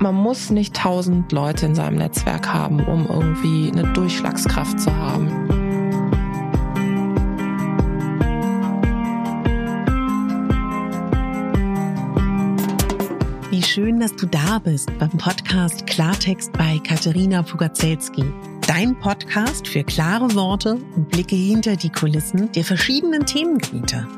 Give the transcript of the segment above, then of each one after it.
man muss nicht tausend Leute in seinem Netzwerk haben, um irgendwie eine Durchschlagskraft zu haben. Wie schön, dass du da bist beim Podcast Klartext bei Katharina Pugacelski. Dein Podcast für klare Worte und Blicke hinter die Kulissen der verschiedenen Themengebiete.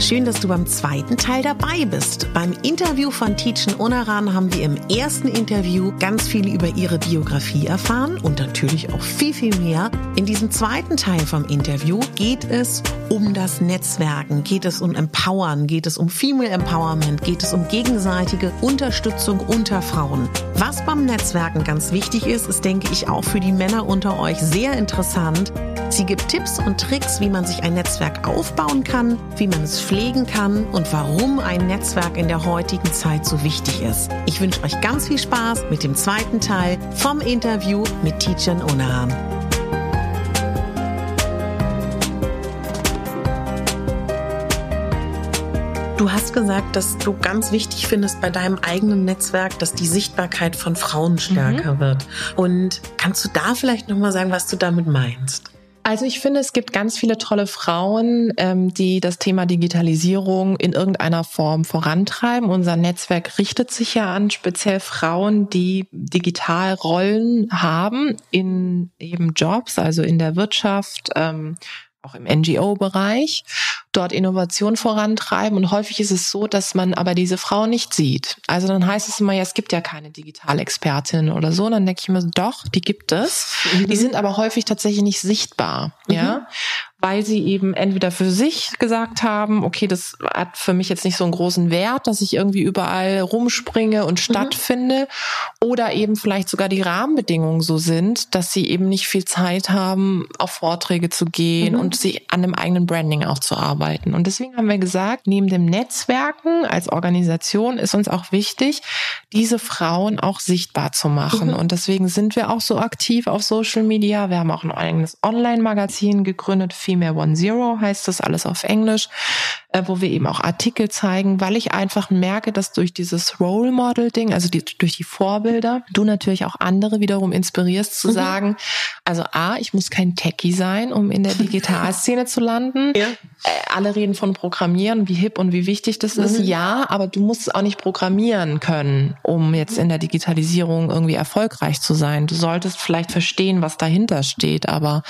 Schön, dass du beim zweiten Teil dabei bist. Beim Interview von Tietjen Onaran haben wir im ersten Interview ganz viel über ihre Biografie erfahren und natürlich auch viel, viel mehr. In diesem zweiten Teil vom Interview geht es um das Netzwerken, geht es um Empowern, geht es um Female Empowerment, geht es um gegenseitige Unterstützung unter Frauen. Was beim Netzwerken ganz wichtig ist, ist, denke ich, auch für die Männer unter euch sehr interessant. Sie gibt Tipps und Tricks, wie man sich ein Netzwerk aufbauen kann, wie man es pflegen kann und warum ein Netzwerk in der heutigen Zeit so wichtig ist. Ich wünsche euch ganz viel Spaß mit dem zweiten Teil vom Interview mit Tijan Onahan. Du hast gesagt, dass du ganz wichtig findest bei deinem eigenen Netzwerk, dass die Sichtbarkeit von Frauen stärker mhm. wird. Und kannst du da vielleicht noch mal sagen, was du damit meinst? Also ich finde, es gibt ganz viele tolle Frauen, ähm, die das Thema Digitalisierung in irgendeiner Form vorantreiben. Unser Netzwerk richtet sich ja an speziell Frauen, die Digitalrollen haben in eben Jobs, also in der Wirtschaft, ähm, auch im NGO-Bereich, dort Innovation vorantreiben. Und häufig ist es so, dass man aber diese Frau nicht sieht. Also dann heißt es immer, ja, es gibt ja keine Digitalexpertin oder so. Und dann denke ich mir doch, die gibt es. Mhm. Die sind aber häufig tatsächlich nicht sichtbar. Mhm. Ja weil sie eben entweder für sich gesagt haben, okay, das hat für mich jetzt nicht so einen großen Wert, dass ich irgendwie überall rumspringe und mhm. stattfinde, mhm. oder eben vielleicht sogar die Rahmenbedingungen so sind, dass sie eben nicht viel Zeit haben, auf Vorträge zu gehen mhm. und sie an dem eigenen Branding auch zu arbeiten. Und deswegen haben wir gesagt, neben dem Netzwerken als Organisation ist uns auch wichtig, diese Frauen auch sichtbar zu machen. Mhm. Und deswegen sind wir auch so aktiv auf Social Media. Wir haben auch ein eigenes Online-Magazin gegründet, Female One Zero heißt das alles auf Englisch, wo wir eben auch Artikel zeigen, weil ich einfach merke, dass durch dieses Role Model Ding, also die, durch die Vorbilder, du natürlich auch andere wiederum inspirierst zu mhm. sagen, also A, ich muss kein Techie sein, um in der Digitalszene zu landen. Ja. Äh, alle reden von Programmieren, wie hip und wie wichtig das mhm. ist. Ja, aber du musst auch nicht programmieren können, um jetzt in der Digitalisierung irgendwie erfolgreich zu sein. Du solltest vielleicht verstehen, was dahinter steht, aber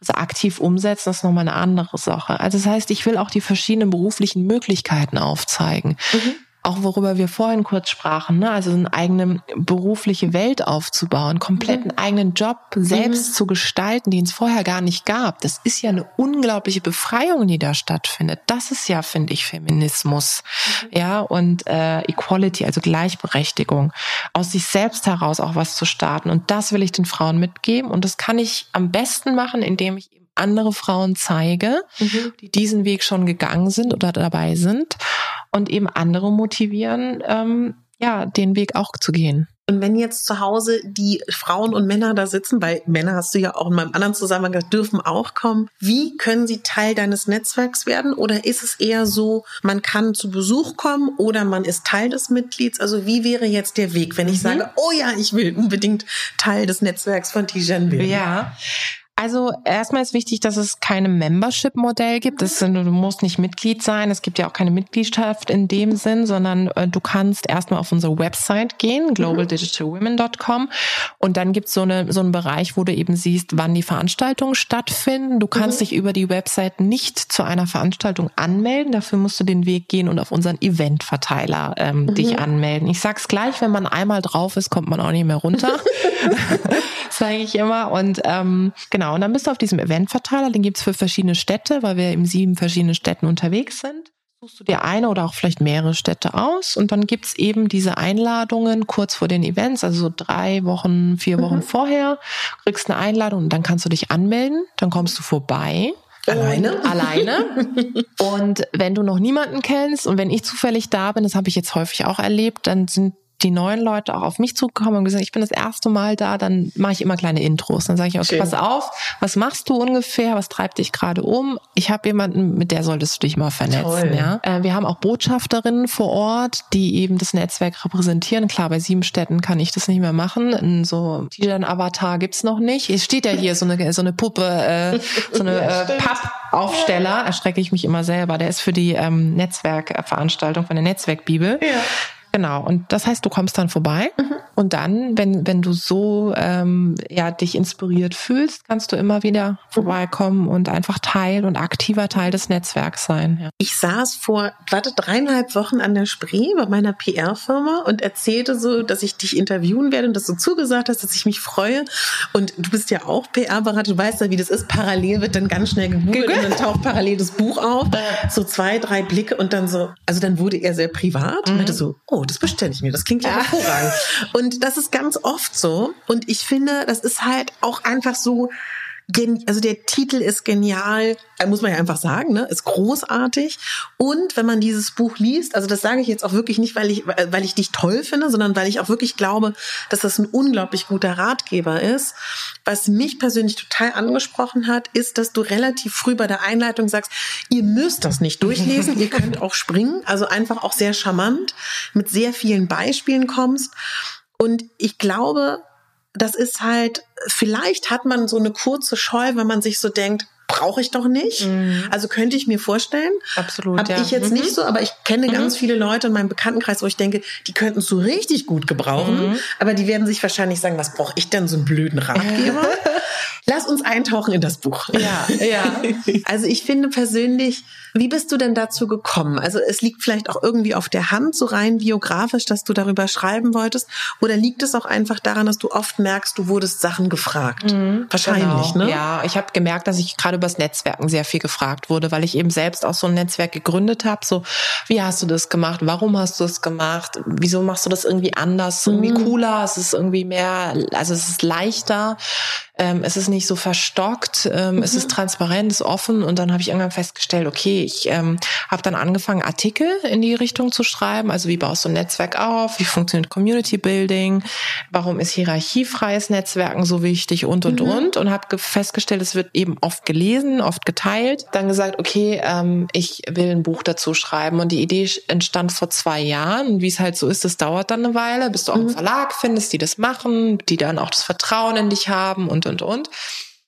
also aktiv umsetzen ist nochmal eine andere Sache. Also das heißt, ich will auch die verschiedenen beruflichen Möglichkeiten aufzeigen. Mhm auch worüber wir vorhin kurz sprachen, ne? also eine eigene berufliche Welt aufzubauen, komplett einen eigenen Job selbst mhm. zu gestalten, den es vorher gar nicht gab. Das ist ja eine unglaubliche Befreiung, die da stattfindet. Das ist ja, finde ich, Feminismus, mhm. ja und äh, Equality, also Gleichberechtigung, aus sich selbst heraus auch was zu starten. Und das will ich den Frauen mitgeben. Und das kann ich am besten machen, indem ich andere Frauen zeige, mhm. die diesen Weg schon gegangen sind oder dabei sind und eben andere motivieren, ähm, ja, den Weg auch zu gehen. Und wenn jetzt zu Hause die Frauen und Männer da sitzen, bei Männer hast du ja auch in meinem anderen Zusammenhang gesagt, dürfen auch kommen, wie können sie Teil deines Netzwerks werden? Oder ist es eher so, man kann zu Besuch kommen oder man ist Teil des Mitglieds? Also wie wäre jetzt der Weg, wenn ich mhm. sage, oh ja, ich will unbedingt Teil des Netzwerks von Tijan werden? Ja, Also erstmal ist wichtig, dass es keine Membership-Modell gibt. Das, du musst nicht Mitglied sein. Es gibt ja auch keine Mitgliedschaft in dem Sinn, sondern äh, du kannst erstmal auf unsere Website gehen, globaldigitalwomen.com und dann gibt's so, eine, so einen Bereich, wo du eben siehst, wann die Veranstaltungen stattfinden. Du kannst mhm. dich über die Website nicht zu einer Veranstaltung anmelden. Dafür musst du den Weg gehen und auf unseren Event-Verteiler ähm, mhm. dich anmelden. Ich sag's gleich, wenn man einmal drauf ist, kommt man auch nicht mehr runter. Sage ich immer. Und ähm, genau, Genau, und dann bist du auf diesem Eventverteiler, den gibt's für verschiedene Städte, weil wir in sieben verschiedenen Städten unterwegs sind. Suchst du dir eine oder auch vielleicht mehrere Städte aus und dann gibt's eben diese Einladungen kurz vor den Events, also so drei Wochen, vier Wochen mhm. vorher, kriegst eine Einladung und dann kannst du dich anmelden, dann kommst du vorbei. Alleine? Alleine. und wenn du noch niemanden kennst und wenn ich zufällig da bin, das habe ich jetzt häufig auch erlebt, dann sind die neuen Leute auch auf mich zugekommen und gesagt, ich bin das erste Mal da, dann mache ich immer kleine Intros. Dann sage ich, okay, Schön. pass auf, was machst du ungefähr, was treibt dich gerade um? Ich habe jemanden, mit der solltest du dich mal vernetzen. Toll. Ja? Äh, wir haben auch Botschafterinnen vor Ort, die eben das Netzwerk repräsentieren. Klar, bei sieben Städten kann ich das nicht mehr machen. So Tijan-Avatar gibt's noch nicht. Es steht ja hier so eine, so eine Puppe, äh, so eine ja, äh, Pappaufsteller, erschrecke ich mich immer selber. Der ist für die ähm, Netzwerkveranstaltung von der Netzwerkbibel. Ja. Genau. Und das heißt, du kommst dann vorbei mhm. und dann, wenn, wenn du so ähm, ja, dich inspiriert fühlst, kannst du immer wieder vorbeikommen und einfach Teil und aktiver Teil des Netzwerks sein. Ja. Ich saß vor, warte, dreieinhalb Wochen an der Spree bei meiner PR-Firma und erzählte so, dass ich dich interviewen werde und dass du zugesagt hast, dass ich mich freue. Und du bist ja auch PR-Berater, du weißt ja, wie das ist. Parallel wird dann ganz schnell gegoogelt und dann taucht parallel das Buch auf. So zwei, drei Blicke und dann so, also dann wurde er sehr privat mhm. und meinte so, oh, das bestelle ich mir. Das klingt ja hervorragend. Und das ist ganz oft so. Und ich finde, das ist halt auch einfach so, also der Titel ist genial, äh, muss man ja einfach sagen, ne? ist großartig. Und wenn man dieses Buch liest, also das sage ich jetzt auch wirklich nicht, weil ich, weil ich dich toll finde, sondern weil ich auch wirklich glaube, dass das ein unglaublich guter Ratgeber ist. Was mich persönlich total angesprochen hat, ist, dass du relativ früh bei der Einleitung sagst, ihr müsst das nicht durchlesen, ihr könnt auch springen. Also einfach auch sehr charmant, mit sehr vielen Beispielen kommst. Und ich glaube, das ist halt, vielleicht hat man so eine kurze Scheu, wenn man sich so denkt, brauche ich doch nicht. Mhm. Also könnte ich mir vorstellen. Absolut. Habe ja. ich jetzt mhm. nicht so, aber ich kenne mhm. ganz viele Leute in meinem Bekanntenkreis, wo ich denke, die könnten es so richtig gut gebrauchen. Mhm. Aber die werden sich wahrscheinlich sagen, was brauche ich denn so einen blöden Ratgeber? Lass uns eintauchen in das Buch. Ja, ja. Also ich finde persönlich, wie bist du denn dazu gekommen? Also es liegt vielleicht auch irgendwie auf der Hand, so rein biografisch, dass du darüber schreiben wolltest. Oder liegt es auch einfach daran, dass du oft merkst, du wurdest Sachen gefragt? Mhm, Wahrscheinlich, genau. ne? Ja, ich habe gemerkt, dass ich gerade übers Netzwerken sehr viel gefragt wurde, weil ich eben selbst auch so ein Netzwerk gegründet habe. So, wie hast du das gemacht? Warum hast du es gemacht? Wieso machst du das irgendwie anders? Irgendwie mhm. cooler? Es ist irgendwie mehr, also es ist leichter. Ähm, es ist nicht so verstockt, ähm, mhm. es ist transparent, es ist offen und dann habe ich irgendwann festgestellt, okay, ich ähm, habe dann angefangen, Artikel in die Richtung zu schreiben, also wie baust du ein Netzwerk auf, wie funktioniert Community Building, warum ist hierarchiefreies Netzwerken so wichtig und und mhm. und und habe festgestellt, es wird eben oft gelesen, oft geteilt. Dann gesagt, okay, ähm, ich will ein Buch dazu schreiben und die Idee entstand vor zwei Jahren. Wie es halt so ist, das dauert dann eine Weile, bis du auch einen mhm. Verlag findest, die das machen, die dann auch das Vertrauen in dich haben und und, und.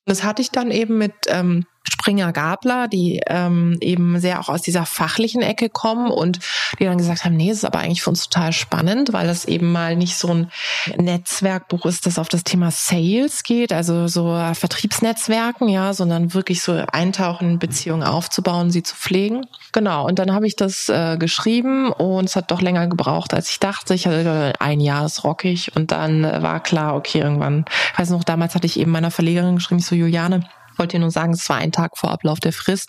Das hatte ich dann eben mit ähm, Springer Gabler, die ähm, eben sehr auch aus dieser fachlichen Ecke kommen und die dann gesagt haben, nee, es ist aber eigentlich für uns total spannend, weil es eben mal nicht so ein Netzwerkbuch ist, das auf das Thema Sales geht, also so Vertriebsnetzwerken, ja, sondern wirklich so eintauchen, Beziehungen aufzubauen, sie zu pflegen. Genau, und dann habe ich das äh, geschrieben und es hat doch länger gebraucht, als ich dachte. Ich hatte ein Jahr, das rock ich und dann äh, war klar, okay, irgendwann, ich weiß noch, damals hatte ich eben meiner Verlegerin geschrieben, ich so, Juliane, wollte ihr nur sagen, es war ein Tag vor Ablauf der Frist.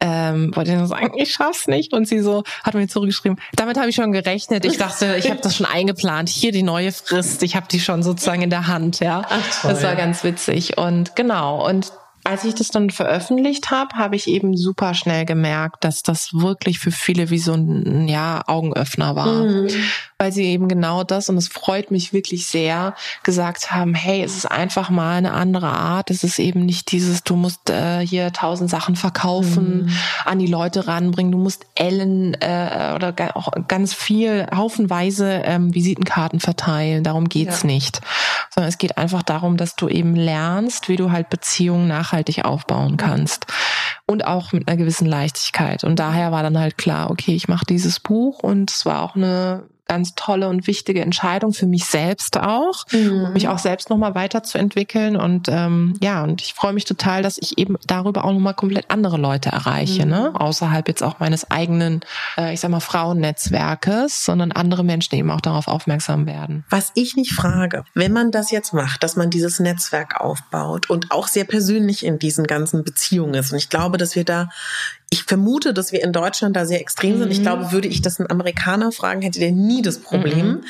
Ähm, wollte ihr nur sagen, ich schaff's nicht. Und sie so hat mir zurückgeschrieben, damit habe ich schon gerechnet. Ich dachte, ich habe das schon eingeplant. Hier die neue Frist. Ich habe die schon sozusagen in der Hand. Ja, Ach, toll, das war ganz witzig. Und genau. Und als ich das dann veröffentlicht habe, habe ich eben super schnell gemerkt, dass das wirklich für viele wie so ein ja, Augenöffner war. Mhm. Weil sie eben genau das, und es freut mich wirklich sehr, gesagt haben, hey, es ist einfach mal eine andere Art. Es ist eben nicht dieses, du musst äh, hier tausend Sachen verkaufen, mhm. an die Leute ranbringen, du musst Ellen äh, oder auch ganz viel, haufenweise ähm, Visitenkarten verteilen. Darum geht's ja. nicht. Sondern es geht einfach darum, dass du eben lernst, wie du halt Beziehungen nachhaltig aufbauen kannst. Und auch mit einer gewissen Leichtigkeit. Und daher war dann halt klar, okay, ich mache dieses Buch und es war auch eine ganz tolle und wichtige Entscheidung für mich selbst auch, mhm. um mich auch selbst nochmal weiterzuentwickeln. Und ähm, ja, und ich freue mich total, dass ich eben darüber auch nochmal komplett andere Leute erreiche, ne? mhm. ne? Außerhalb jetzt auch meines eigenen, äh, ich sag mal, Frauennetzwerkes, sondern andere Menschen eben auch darauf aufmerksam werden. Was ich nicht frage, wenn man das jetzt macht, dass man dieses Netzwerk aufbaut und auch sehr persönlich in diesen ganzen Beziehungen ist. Und ich glaube, dass wir da ich vermute, dass wir in Deutschland da sehr extrem sind. Ich mhm. glaube, würde ich das einen Amerikaner fragen, hätte der nie das Problem. Mhm.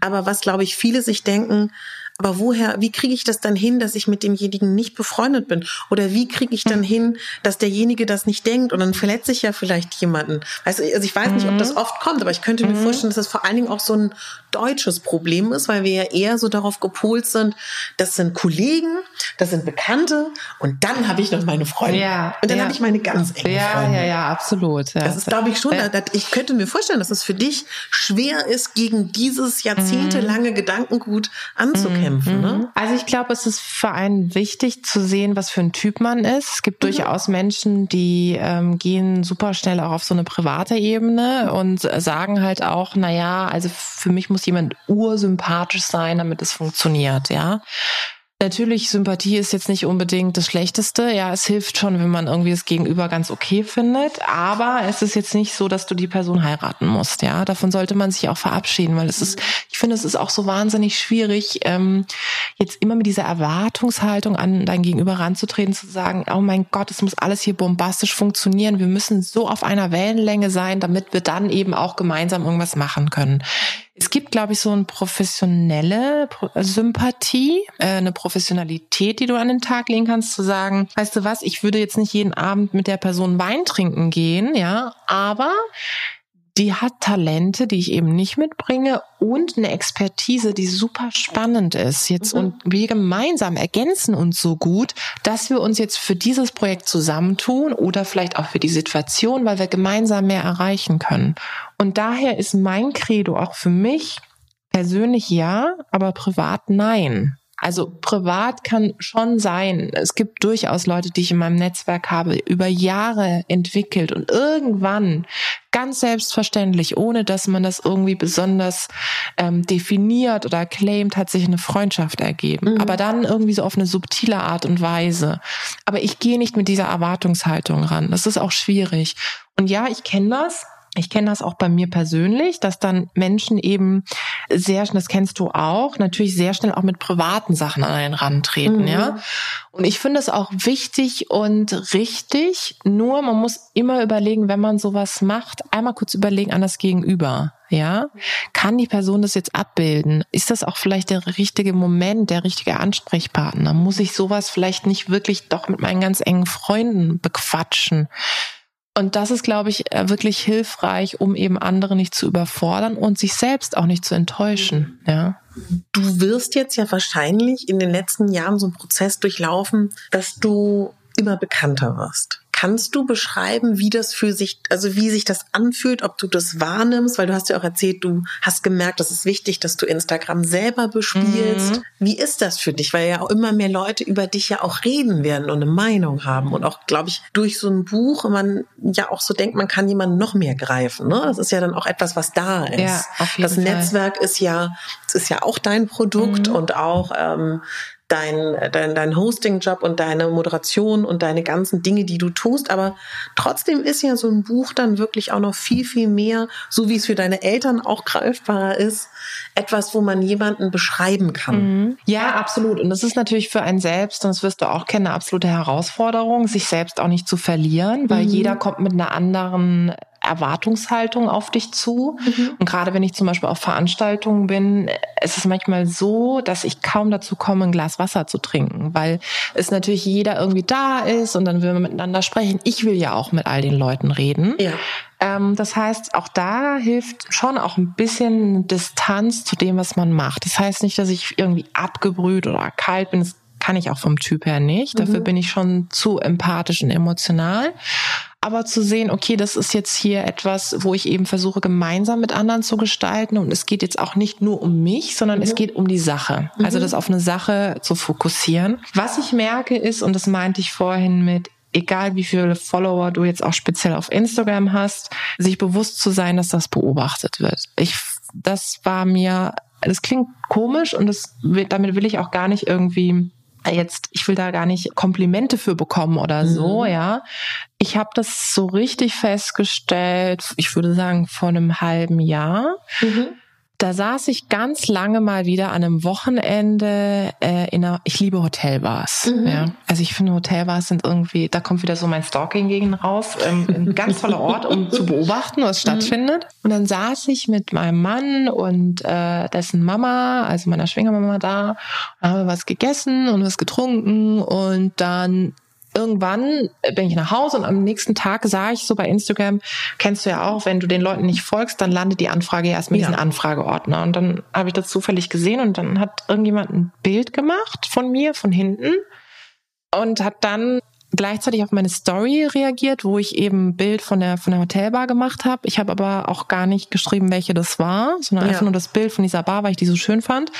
Aber was, glaube ich, viele sich denken, aber woher, wie kriege ich das dann hin, dass ich mit demjenigen nicht befreundet bin? Oder wie kriege ich dann mhm. hin, dass derjenige das nicht denkt? Und dann verletze ich ja vielleicht jemanden. Du, also ich weiß nicht, ob das oft kommt, aber ich könnte mir vorstellen, dass das vor allen Dingen auch so ein deutsches Problem ist, weil wir ja eher so darauf gepolt sind, das sind Kollegen, das sind Bekannte und dann habe ich noch meine Freunde. Ja, und dann ja. habe ich meine ganz enge ja, Freunde. Ja, ja, absolut. Ja. Das ist, glaube ich, schon, äh, ich könnte mir vorstellen, dass es für dich schwer ist, gegen dieses jahrzehntelange mhm. Gedankengut anzukämpfen. Mhm. Ne? Also ich glaube, es ist für einen wichtig zu sehen, was für ein Typ man ist. Es gibt mhm. durchaus Menschen, die ähm, gehen super schnell auch auf so eine private Ebene und sagen halt auch, na ja, also für mich muss jemand ursympathisch sein, damit es funktioniert, ja. Natürlich, Sympathie ist jetzt nicht unbedingt das Schlechteste. Ja, es hilft schon, wenn man irgendwie das Gegenüber ganz okay findet. Aber es ist jetzt nicht so, dass du die Person heiraten musst. Ja, davon sollte man sich auch verabschieden, weil es ist, ich finde, es ist auch so wahnsinnig schwierig, ähm, jetzt immer mit dieser Erwartungshaltung an dein Gegenüber ranzutreten, zu sagen, oh mein Gott, es muss alles hier bombastisch funktionieren. Wir müssen so auf einer Wellenlänge sein, damit wir dann eben auch gemeinsam irgendwas machen können. Es gibt, glaube ich, so eine professionelle Sympathie, äh, eine Professionalität, die du an den Tag legen kannst, zu sagen, weißt du was, ich würde jetzt nicht jeden Abend mit der Person Wein trinken gehen, ja, aber die hat Talente, die ich eben nicht mitbringe und eine Expertise, die super spannend ist jetzt mhm. und wir gemeinsam ergänzen uns so gut, dass wir uns jetzt für dieses Projekt zusammentun oder vielleicht auch für die Situation, weil wir gemeinsam mehr erreichen können. Und daher ist mein Credo auch für mich persönlich ja, aber privat nein. Also privat kann schon sein. Es gibt durchaus Leute, die ich in meinem Netzwerk habe, über Jahre entwickelt und irgendwann ganz selbstverständlich, ohne dass man das irgendwie besonders ähm, definiert oder claimt, hat sich eine Freundschaft ergeben. Mhm. Aber dann irgendwie so auf eine subtile Art und Weise. Aber ich gehe nicht mit dieser Erwartungshaltung ran. Das ist auch schwierig. Und ja, ich kenne das ich kenne das auch bei mir persönlich, dass dann Menschen eben sehr schnell, das kennst du auch, natürlich sehr schnell auch mit privaten Sachen an einen rantreten, mhm. ja. Und ich finde es auch wichtig und richtig, nur man muss immer überlegen, wenn man sowas macht, einmal kurz überlegen an das Gegenüber. Ja, kann die Person das jetzt abbilden? Ist das auch vielleicht der richtige Moment, der richtige Ansprechpartner? Muss ich sowas vielleicht nicht wirklich doch mit meinen ganz engen Freunden bequatschen? Und das ist, glaube ich, äh, wirklich hilfreich, um eben andere nicht zu überfordern und sich selbst auch nicht zu enttäuschen. Ja. Du wirst jetzt ja wahrscheinlich in den letzten Jahren so einen Prozess durchlaufen, dass du immer bekannter wirst. Kannst du beschreiben, wie das für sich, also wie sich das anfühlt, ob du das wahrnimmst? Weil du hast ja auch erzählt, du hast gemerkt, das ist wichtig, dass du Instagram selber bespielst. Mhm. Wie ist das für dich? Weil ja auch immer mehr Leute über dich ja auch reden werden und eine Meinung haben. Und auch, glaube ich, durch so ein Buch man ja auch so denkt, man kann jemanden noch mehr greifen. Ne? Das ist ja dann auch etwas, was da ist. Ja, auf jeden das Fall. Netzwerk ist ja, es ist ja auch dein Produkt mhm. und auch ähm, dein, dein, dein Hosting-Job und deine Moderation und deine ganzen Dinge, die du tust. Aber trotzdem ist ja so ein Buch dann wirklich auch noch viel, viel mehr, so wie es für deine Eltern auch greifbarer ist, etwas, wo man jemanden beschreiben kann. Mhm. Ja, absolut. Und das ist natürlich für einen selbst, und das wirst du auch kennen, eine absolute Herausforderung, sich selbst auch nicht zu verlieren, weil mhm. jeder kommt mit einer anderen Erwartungshaltung auf dich zu. Mhm. Und gerade wenn ich zum Beispiel auf Veranstaltungen bin, ist es manchmal so, dass ich kaum dazu komme, ein Glas Wasser zu trinken, weil es natürlich jeder irgendwie da ist und dann will man miteinander sprechen. Ich will ja auch mit all den Leuten reden. Ja. Ähm, das heißt, auch da hilft schon auch ein bisschen Distanz zu dem, was man macht. Das heißt nicht, dass ich irgendwie abgebrüht oder kalt bin. Das kann ich auch vom Typ her nicht. Dafür mhm. bin ich schon zu empathisch und emotional. Aber zu sehen, okay, das ist jetzt hier etwas, wo ich eben versuche, gemeinsam mit anderen zu gestalten. Und es geht jetzt auch nicht nur um mich, sondern mhm. es geht um die Sache. Also mhm. das auf eine Sache zu fokussieren. Was ich merke ist, und das meinte ich vorhin mit, egal wie viele Follower du jetzt auch speziell auf Instagram hast, sich bewusst zu sein, dass das beobachtet wird. Ich, das war mir, das klingt komisch und das, damit will ich auch gar nicht irgendwie jetzt, ich will da gar nicht Komplimente für bekommen oder so, mhm. ja. Ich habe das so richtig festgestellt, ich würde sagen, vor einem halben Jahr. Mhm da saß ich ganz lange mal wieder an einem Wochenende äh, in einer, ich liebe Hotelbars. Mhm. Ja. Also ich finde Hotelbars sind irgendwie, da kommt wieder so mein Stalking gegen raus. Ähm, ein ganz toller Ort, um zu beobachten, was mhm. stattfindet. Und dann saß ich mit meinem Mann und äh, dessen Mama, also meiner Schwiegermama da, haben wir was gegessen und was getrunken und dann irgendwann bin ich nach Hause und am nächsten Tag sah ich so bei Instagram, kennst du ja auch, wenn du den Leuten nicht folgst, dann landet die Anfrage erst mit ja. diesem Anfrageordner. Und dann habe ich das zufällig gesehen und dann hat irgendjemand ein Bild gemacht von mir, von hinten und hat dann gleichzeitig auf meine Story reagiert, wo ich eben ein Bild von der von der Hotelbar gemacht habe. Ich habe aber auch gar nicht geschrieben, welche das war, sondern ja. einfach nur das Bild von dieser Bar, weil ich die so schön fand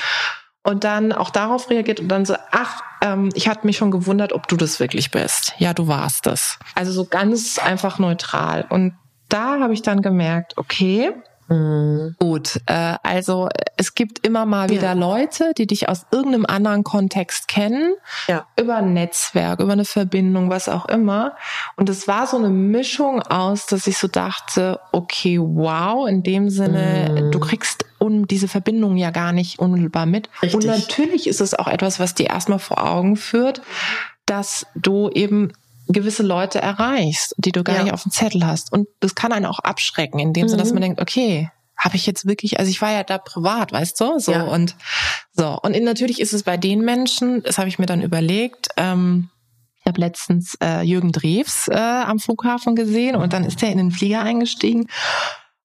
und dann auch darauf reagiert und dann so, ach, ähm, ich hatte mich schon gewundert, ob du das wirklich bist. Ja, du warst es. Also so ganz einfach neutral. Und da habe ich dann gemerkt, okay, Mhm. Gut, äh, also es gibt immer mal wieder ja. Leute, die dich aus irgendeinem anderen Kontext kennen, ja. über ein Netzwerk, über eine Verbindung, was auch immer. Und es war so eine Mischung aus, dass ich so dachte, okay, wow, in dem Sinne, mhm. du kriegst um diese Verbindung ja gar nicht unmittelbar mit. Richtig. Und natürlich ist es auch etwas, was dir erstmal vor Augen führt, dass du eben gewisse Leute erreichst, die du gar ja. nicht auf dem Zettel hast. Und das kann einen auch abschrecken, in dem mhm. Sinne, dass man denkt, okay, habe ich jetzt wirklich, also ich war ja da privat, weißt du, so ja. und so. Und natürlich ist es bei den Menschen, das habe ich mir dann überlegt, ähm, ich habe letztens äh, Jürgen Drews äh, am Flughafen gesehen und dann ist er in den Flieger eingestiegen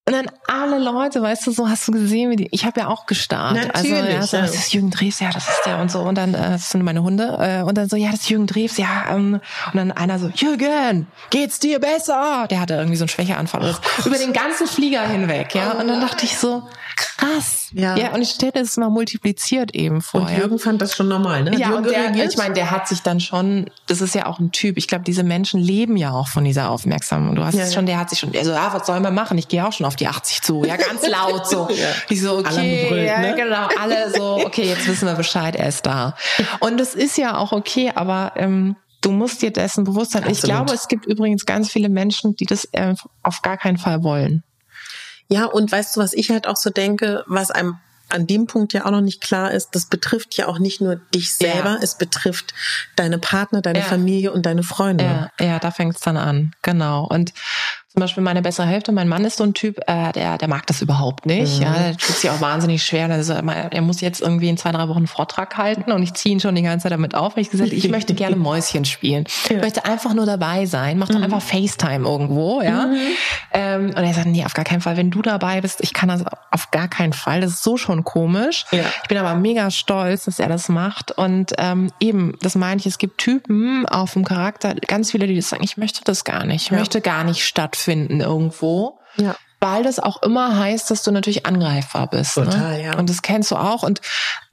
und dann alle Leute, weißt du, so hast du gesehen, wie die, ich habe ja auch gestartet. Also, Natürlich, also, ja, so, das ist Jürgen Drews, ja, das ist der und so. Und dann, äh, das sind meine Hunde. Äh, und dann so, ja, das ist Jürgen Drews, ja. Ähm, und dann einer so, Jürgen, geht's dir besser? Der hatte irgendwie so einen Schwächeanfall. Oh, über den ganzen Flieger hinweg, ja. Und dann dachte ich so, krass. Ja. ja, und ich stelle das mal multipliziert eben vor. Und Jürgen fand das schon normal, ne? Ja, und der, ich meine, der hat sich dann schon, das ist ja auch ein Typ. Ich glaube, diese Menschen leben ja auch von dieser Aufmerksamkeit. Du hast ja, es schon, der hat sich schon, also, ja, was soll man machen? Ich gehe auch schon auf die 80 zu. Ja, ganz laut so. ja. Ich so, okay, brüllt, ja, ne? genau, alle so, okay, jetzt wissen wir Bescheid, er ist da. Und das ist ja auch okay, aber ähm, du musst dir dessen bewusst sein. Absolut. Ich glaube, es gibt übrigens ganz viele Menschen, die das äh, auf gar keinen Fall wollen. Ja, und weißt du, was ich halt auch so denke, was einem an dem Punkt ja auch noch nicht klar ist, das betrifft ja auch nicht nur dich selber, ja. es betrifft deine Partner, deine ja. Familie und deine Freunde. Ja, ja da fängt es dann an, genau. Und zum Beispiel meine bessere Hälfte, mein Mann ist so ein Typ, äh, der, der mag das überhaupt nicht. Mhm. Ja, der tut sich auch wahnsinnig schwer. Also er muss jetzt irgendwie in zwei, drei Wochen einen Vortrag halten und ich ziehe ihn schon die ganze Zeit damit auf, weil ich gesagt ich möchte gerne Mäuschen spielen. Ja. Ich möchte einfach nur dabei sein, mach doch mhm. einfach FaceTime irgendwo, ja. Mhm. Ähm, und er sagt, nee, auf gar keinen Fall. Wenn du dabei bist, ich kann das auf gar keinen Fall. Das ist so schon komisch. Ja. Ich bin aber mega stolz, dass er das macht. Und ähm, eben, das meine ich, es gibt Typen auf dem Charakter, ganz viele, die sagen, ich möchte das gar nicht. Ich ja. möchte gar nicht stattfinden stattfinden irgendwo. Ja. Weil das auch immer heißt, dass du natürlich angreifbar bist. Ne? Total, ne? ja. Und das kennst du auch. Und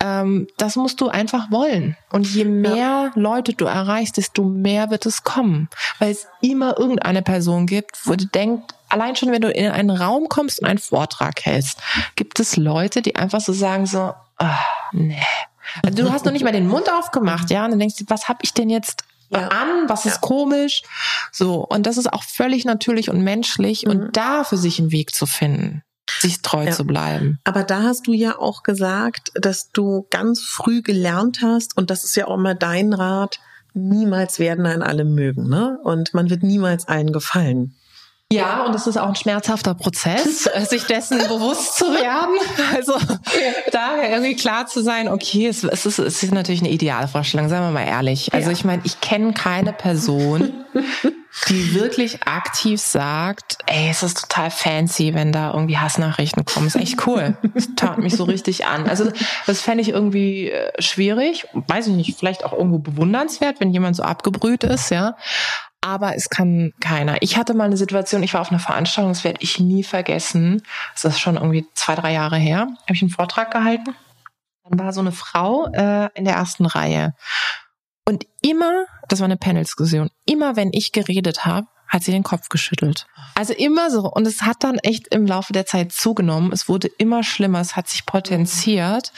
ähm, das musst du einfach wollen. Und je mehr ja. Leute du erreichst, desto mehr wird es kommen. Weil es immer irgendeine Person gibt, wo du denkst, allein schon, wenn du in einen Raum kommst und einen Vortrag hältst, gibt es Leute, die einfach so sagen so, oh, nee. Also du hast noch nicht mal den Mund aufgemacht, ja, und dann denkst du, was habe ich denn jetzt ja. an, was ist ja. komisch. So, und das ist auch völlig natürlich und menschlich mhm. und da für sich einen Weg zu finden sich treu ja. zu bleiben. Aber da hast du ja auch gesagt, dass du ganz früh gelernt hast, und das ist ja auch immer dein Rat, niemals werden ein alle mögen, ne? Und man wird niemals allen gefallen. Ja, und es ist auch ein schmerzhafter Prozess, sich dessen bewusst zu werden. Also da irgendwie klar zu sein, okay, es, es, ist, es ist natürlich eine Idealvorstellung, seien wir mal ehrlich. Also ich meine, ich kenne keine Person, die wirklich aktiv sagt, ey, es ist total fancy, wenn da irgendwie Hassnachrichten kommen. Ist echt cool. Das tat mich so richtig an. Also das fände ich irgendwie äh, schwierig. Weiß ich nicht, vielleicht auch irgendwo bewundernswert, wenn jemand so abgebrüht ist, ja aber es kann keiner. Ich hatte mal eine Situation, ich war auf einer Veranstaltung, das werde ich nie vergessen. Das ist schon irgendwie zwei, drei Jahre her. Habe ich einen Vortrag gehalten. Dann war so eine Frau äh, in der ersten Reihe. Und immer, das war eine Panel-Diskussion, immer wenn ich geredet habe, hat sie den Kopf geschüttelt. Also immer so. Und es hat dann echt im Laufe der Zeit zugenommen. Es wurde immer schlimmer. Es hat sich potenziert,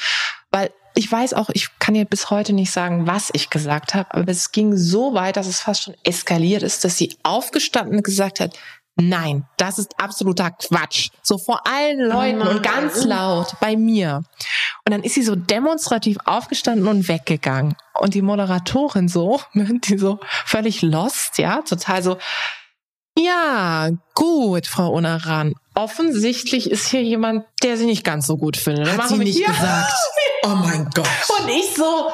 weil ich weiß auch, ich kann dir bis heute nicht sagen, was ich gesagt habe, aber es ging so weit, dass es fast schon eskaliert ist, dass sie aufgestanden und gesagt hat, nein, das ist absoluter Quatsch. So vor allen Leuten oh und ganz laut bei mir. Und dann ist sie so demonstrativ aufgestanden und weggegangen. Und die Moderatorin so, die so völlig lost, ja, total so, ja, gut, Frau Unaran. Offensichtlich ist hier jemand, der sie nicht ganz so gut findet. Hat sie nicht ja. gesagt. Oh mein Gott. Und ich so,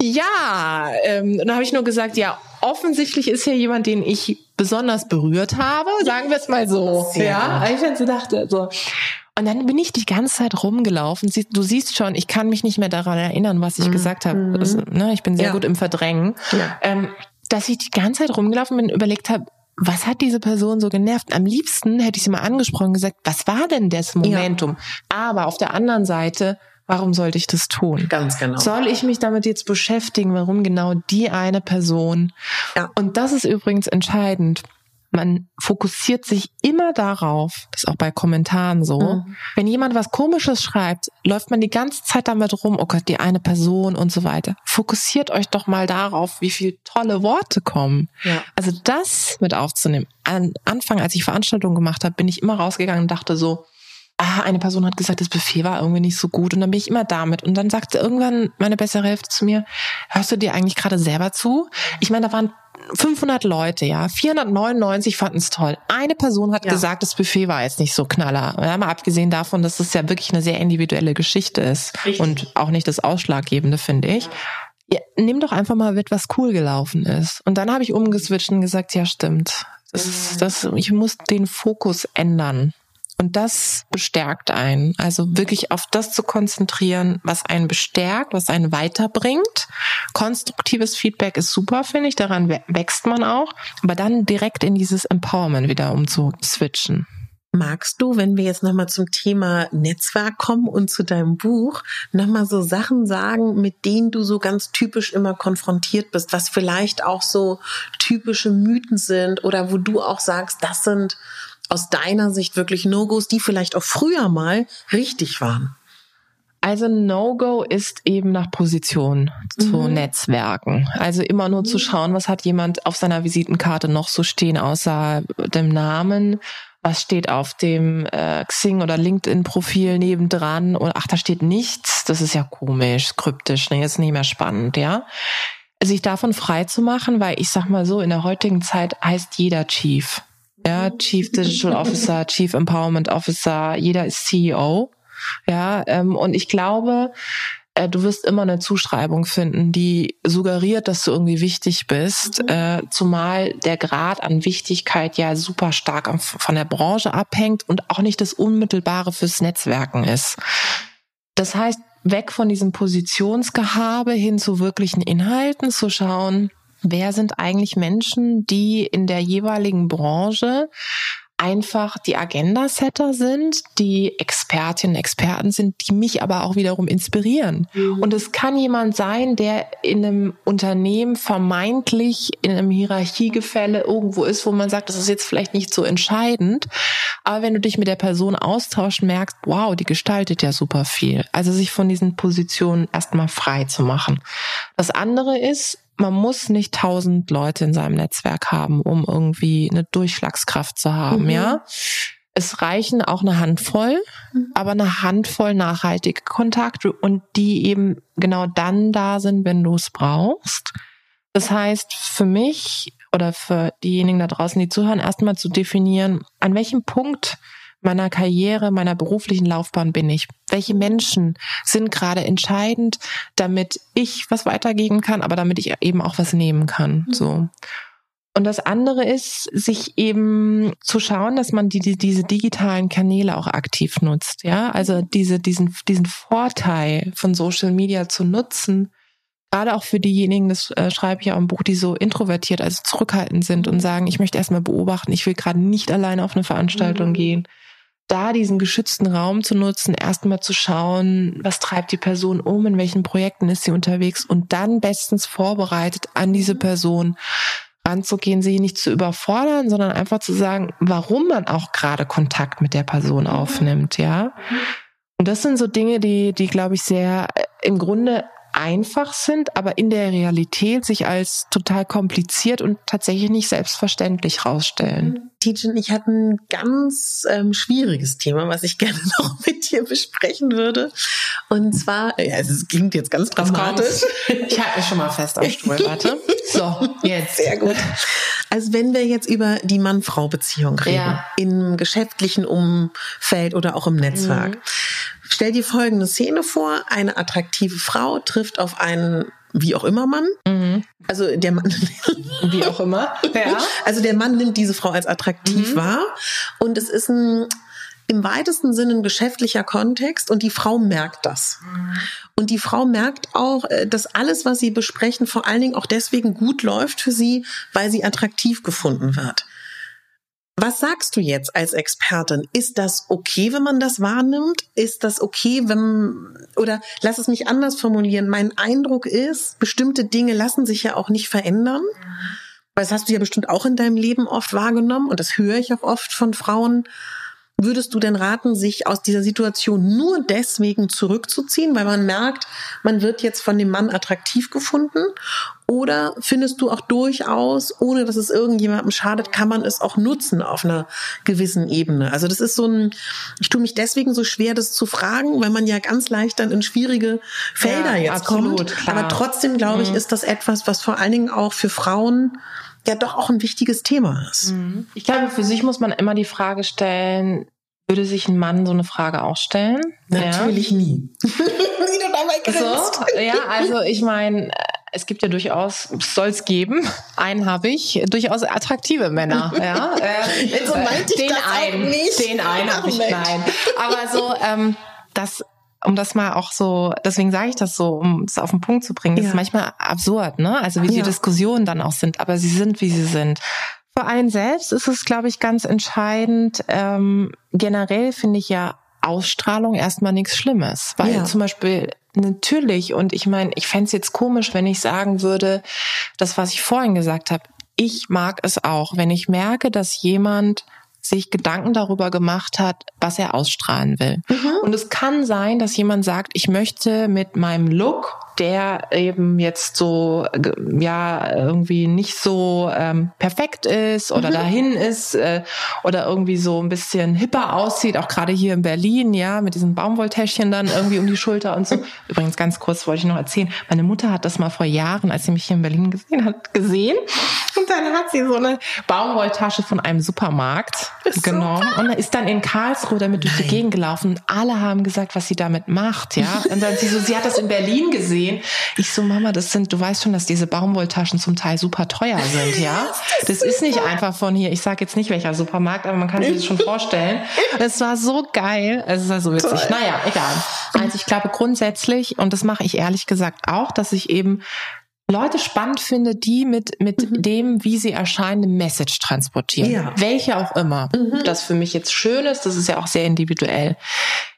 ja, ähm, dann habe ich nur gesagt, ja, offensichtlich ist hier jemand, den ich besonders berührt habe, sagen wir es mal so. Ja, gut. ich dann so dachte so. Und dann bin ich die ganze Zeit rumgelaufen. Du siehst schon, ich kann mich nicht mehr daran erinnern, was ich mhm. gesagt habe. Also, ne, ich bin sehr ja. gut im Verdrängen. Ja. Ähm, dass ich die ganze Zeit rumgelaufen bin und überlegt habe, was hat diese Person so genervt? Am liebsten hätte ich sie mal angesprochen und gesagt, was war denn das Momentum? Ja. Aber auf der anderen Seite, warum sollte ich das tun? Ganz genau. Soll ich mich damit jetzt beschäftigen, warum genau die eine Person? Ja. Und das ist übrigens entscheidend man fokussiert sich immer darauf, das ist auch bei Kommentaren so, mhm. wenn jemand was Komisches schreibt, läuft man die ganze Zeit damit rum, oh Gott, die eine Person und so weiter. Fokussiert euch doch mal darauf, wie viel tolle Worte kommen. Ja. Also das mit aufzunehmen. Am Anfang, als ich Veranstaltungen gemacht habe, bin ich immer rausgegangen und dachte so, ah, eine Person hat gesagt, das Buffet war irgendwie nicht so gut und dann bin ich immer damit und dann sagte irgendwann meine bessere Hälfte zu mir, hörst du dir eigentlich gerade selber zu? Ich meine, da waren 500 Leute, ja, 499 fanden es toll. Eine Person hat ja. gesagt, das Buffet war jetzt nicht so knaller. Ja, mal abgesehen davon, dass es ja wirklich eine sehr individuelle Geschichte ist Richtig. und auch nicht das Ausschlaggebende, finde ich. Ja, nimm doch einfach mal mit, was cool gelaufen ist. Und dann habe ich umgeswitcht und gesagt, ja, stimmt. Das, das, ich muss den Fokus ändern. Und das bestärkt einen. Also wirklich auf das zu konzentrieren, was einen bestärkt, was einen weiterbringt. Konstruktives Feedback ist super, finde ich. Daran wächst man auch. Aber dann direkt in dieses Empowerment wieder umzuswitchen. Magst du, wenn wir jetzt nochmal zum Thema Netzwerk kommen und zu deinem Buch, nochmal so Sachen sagen, mit denen du so ganz typisch immer konfrontiert bist, was vielleicht auch so typische Mythen sind oder wo du auch sagst, das sind aus deiner Sicht wirklich No-Gos, die vielleicht auch früher mal richtig waren? Also No-Go ist eben nach Position zu mhm. Netzwerken. Also immer nur zu schauen, was hat jemand auf seiner Visitenkarte noch so stehen, außer dem Namen. Was steht auf dem äh, Xing oder LinkedIn-Profil nebendran? Und ach, da steht nichts. Das ist ja komisch, kryptisch, ne, ist nicht mehr spannend, ja. Sich davon frei zu machen, weil ich sag mal so, in der heutigen Zeit heißt jeder Chief ja, Chief Digital Officer, Chief Empowerment Officer, jeder ist CEO. Ja, ähm, und ich glaube, äh, du wirst immer eine Zuschreibung finden, die suggeriert, dass du irgendwie wichtig bist, mhm. äh, zumal der Grad an Wichtigkeit ja super stark von der Branche abhängt und auch nicht das Unmittelbare fürs Netzwerken ist. Das heißt, weg von diesem Positionsgehabe hin zu wirklichen Inhalten zu schauen, wer sind eigentlich Menschen, die in der jeweiligen Branche einfach die Agenda-Setter sind, die Expertinnen, Experten sind, die mich aber auch wiederum inspirieren. Mhm. Und es kann jemand sein, der in einem Unternehmen vermeintlich in einem Hierarchiegefälle irgendwo ist, wo man sagt, das ist jetzt vielleicht nicht so entscheidend. Aber wenn du dich mit der Person austauschst, merkst, wow, die gestaltet ja super viel. Also sich von diesen Positionen erstmal frei zu machen. Das andere ist, man muss nicht tausend Leute in seinem Netzwerk haben, um irgendwie eine Durchschlagskraft zu haben, mhm. ja. Es reichen auch eine Handvoll, mhm. aber eine Handvoll nachhaltige Kontakte und die eben genau dann da sind, wenn du es brauchst. Das heißt, für mich oder für diejenigen da draußen, die zuhören, erstmal zu definieren, an welchem Punkt meiner Karriere, meiner beruflichen Laufbahn bin ich? Welche Menschen sind gerade entscheidend, damit ich was weitergeben kann, aber damit ich eben auch was nehmen kann? So. Und das andere ist, sich eben zu schauen, dass man die, die, diese digitalen Kanäle auch aktiv nutzt. Ja, also diese, diesen, diesen Vorteil von Social Media zu nutzen, gerade auch für diejenigen, das äh, schreibe ich ja im Buch, die so introvertiert, also zurückhaltend sind und sagen, ich möchte erstmal beobachten, ich will gerade nicht alleine auf eine Veranstaltung mhm. gehen. Da diesen geschützten Raum zu nutzen, erstmal zu schauen, was treibt die Person um, in welchen Projekten ist sie unterwegs und dann bestens vorbereitet an diese Person anzugehen, sie nicht zu überfordern, sondern einfach zu sagen, warum man auch gerade Kontakt mit der Person aufnimmt, ja. Und das sind so Dinge, die, die glaube ich sehr äh, im Grunde einfach sind, aber in der Realität sich als total kompliziert und tatsächlich nicht selbstverständlich rausstellen. Tijen, ich hatte ein ganz ähm, schwieriges Thema, was ich gerne noch mit dir besprechen würde. Und zwar, ja, es klingt jetzt ganz dramatisch. Ich halte mich schon mal fest am Stuhl, warte. So, jetzt. Sehr gut. Also wenn wir jetzt über die Mann-Frau-Beziehung reden, ja. im geschäftlichen Umfeld oder auch im Netzwerk. Mhm. Stell dir folgende Szene vor. Eine attraktive Frau trifft auf einen wie auch immer Mann. Mhm. Also der Mann. wie auch immer. Ja. Also der Mann nimmt diese Frau als attraktiv mhm. wahr. Und es ist ein im weitesten Sinne ein geschäftlicher Kontext und die Frau merkt das. Und die Frau merkt auch, äh, dass alles, was sie besprechen, vor allen Dingen auch deswegen gut läuft für sie, weil sie attraktiv gefunden wird. Was sagst du jetzt als Expertin? Ist das okay, wenn man das wahrnimmt? Ist das okay, wenn, oder lass es mich anders formulieren. Mein Eindruck ist, bestimmte Dinge lassen sich ja auch nicht verändern. Das hast du ja bestimmt auch in deinem Leben oft wahrgenommen und das höre ich auch oft von Frauen Würdest du denn raten, sich aus dieser Situation nur deswegen zurückzuziehen, weil man merkt, man wird jetzt von dem Mann attraktiv gefunden? Oder findest du auch durchaus, ohne dass es irgendjemandem schadet, kann man es auch nutzen auf einer gewissen Ebene? Also das ist so ein, ich tue mich deswegen so schwer, das zu fragen, weil man ja ganz leicht dann in schwierige Felder ja, jetzt absolut, kommt. Klar. Aber trotzdem, glaube ich, mhm. ist das etwas, was vor allen Dingen auch für Frauen ja doch auch ein wichtiges Thema ist. Mhm. Ich glaube, für sich muss man immer die Frage stellen, würde sich ein Mann so eine Frage auch stellen? Natürlich ja. nie. Wie du dabei grinst. So, ja, also ich meine, es gibt ja durchaus, soll es geben, einen habe ich, durchaus attraktive Männer. Ja, äh, so den einen, nicht. Den einen habe ich, nein. Aber so, ähm, das um das mal auch so, deswegen sage ich das so, um es auf den Punkt zu bringen, das ja. ist manchmal absurd, ne? Also wie ja. die Diskussionen dann auch sind, aber sie sind, wie sie sind. Für einen selbst ist es, glaube ich, ganz entscheidend. Ähm, generell finde ich ja Ausstrahlung erstmal nichts Schlimmes, weil ja. zum Beispiel natürlich und ich meine, ich fände es jetzt komisch, wenn ich sagen würde, das, was ich vorhin gesagt habe, ich mag es auch, wenn ich merke, dass jemand sich Gedanken darüber gemacht hat, was er ausstrahlen will. Mhm. Und es kann sein, dass jemand sagt, ich möchte mit meinem Look der eben jetzt so ja irgendwie nicht so ähm, perfekt ist oder mhm. dahin ist äh, oder irgendwie so ein bisschen hipper aussieht, auch gerade hier in Berlin, ja, mit diesen Baumwolltäschchen dann irgendwie um die Schulter und so. Übrigens ganz kurz wollte ich noch erzählen, meine Mutter hat das mal vor Jahren, als sie mich hier in Berlin gesehen hat, gesehen und dann hat sie so eine Baumwolltasche von einem Supermarkt ist genommen so und ist dann in Karlsruhe damit durch die Gegend gelaufen. Alle haben gesagt, was sie damit macht, ja. Und dann sie so, sie hat das in Berlin gesehen gesehen. Ich so, Mama, das sind, du weißt schon, dass diese Baumwolltaschen zum Teil super teuer sind, ja? Das ist nicht einfach von hier, ich sage jetzt nicht welcher Supermarkt, aber man kann sich das schon vorstellen. Es war so geil, es war so witzig. Toll. Naja, egal. Also ich glaube grundsätzlich, und das mache ich ehrlich gesagt auch, dass ich eben Leute spannend finde, die mit, mit mhm. dem, wie sie erscheinen, eine Message transportieren. Ja. Welche auch immer. Mhm. Das für mich jetzt schön ist, das ist ja auch sehr individuell.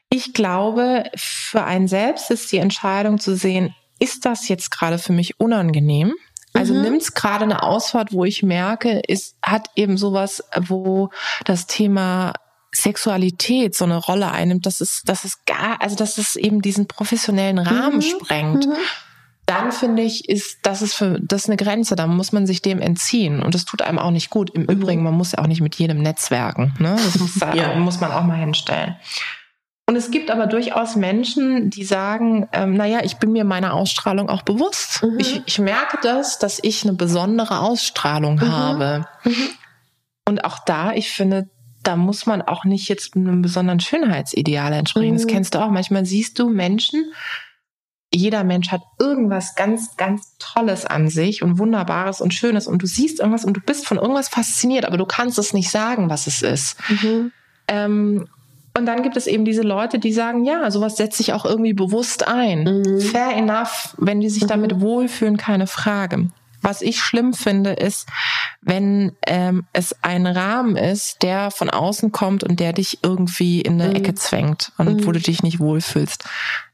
Ich glaube, für einen selbst ist die Entscheidung zu sehen, ist das jetzt gerade für mich unangenehm? Also mhm. nimmt es gerade eine Ausfahrt, wo ich merke, es hat eben sowas, wo das Thema Sexualität so eine Rolle einnimmt, dass es, dass es gar, also dass es eben diesen professionellen Rahmen mhm. sprengt. Mhm. Dann finde ich, ist das ist für das ist eine Grenze. Da muss man sich dem entziehen und das tut einem auch nicht gut. Im mhm. Übrigen, man muss ja auch nicht mit jedem netzwerken. Ne? Das muss, ja. muss man auch mal hinstellen. Und es gibt aber durchaus Menschen, die sagen, ähm, naja, ich bin mir meiner Ausstrahlung auch bewusst. Mhm. Ich, ich merke das, dass ich eine besondere Ausstrahlung mhm. habe. Mhm. Und auch da, ich finde, da muss man auch nicht jetzt einem besonderen Schönheitsideal entsprechen. Das mhm. kennst du auch. Manchmal siehst du Menschen, jeder Mensch hat irgendwas ganz, ganz Tolles an sich und Wunderbares und Schönes und du siehst irgendwas und du bist von irgendwas fasziniert, aber du kannst es nicht sagen, was es ist. Mhm. Ähm, und dann gibt es eben diese Leute, die sagen, ja, sowas setzt sich auch irgendwie bewusst ein. Mhm. Fair enough, wenn die sich mhm. damit wohlfühlen, keine Frage. Was ich schlimm finde, ist, wenn ähm, es ein Rahmen ist, der von außen kommt und der dich irgendwie in eine mhm. Ecke zwängt und mhm. wo du dich nicht wohlfühlst.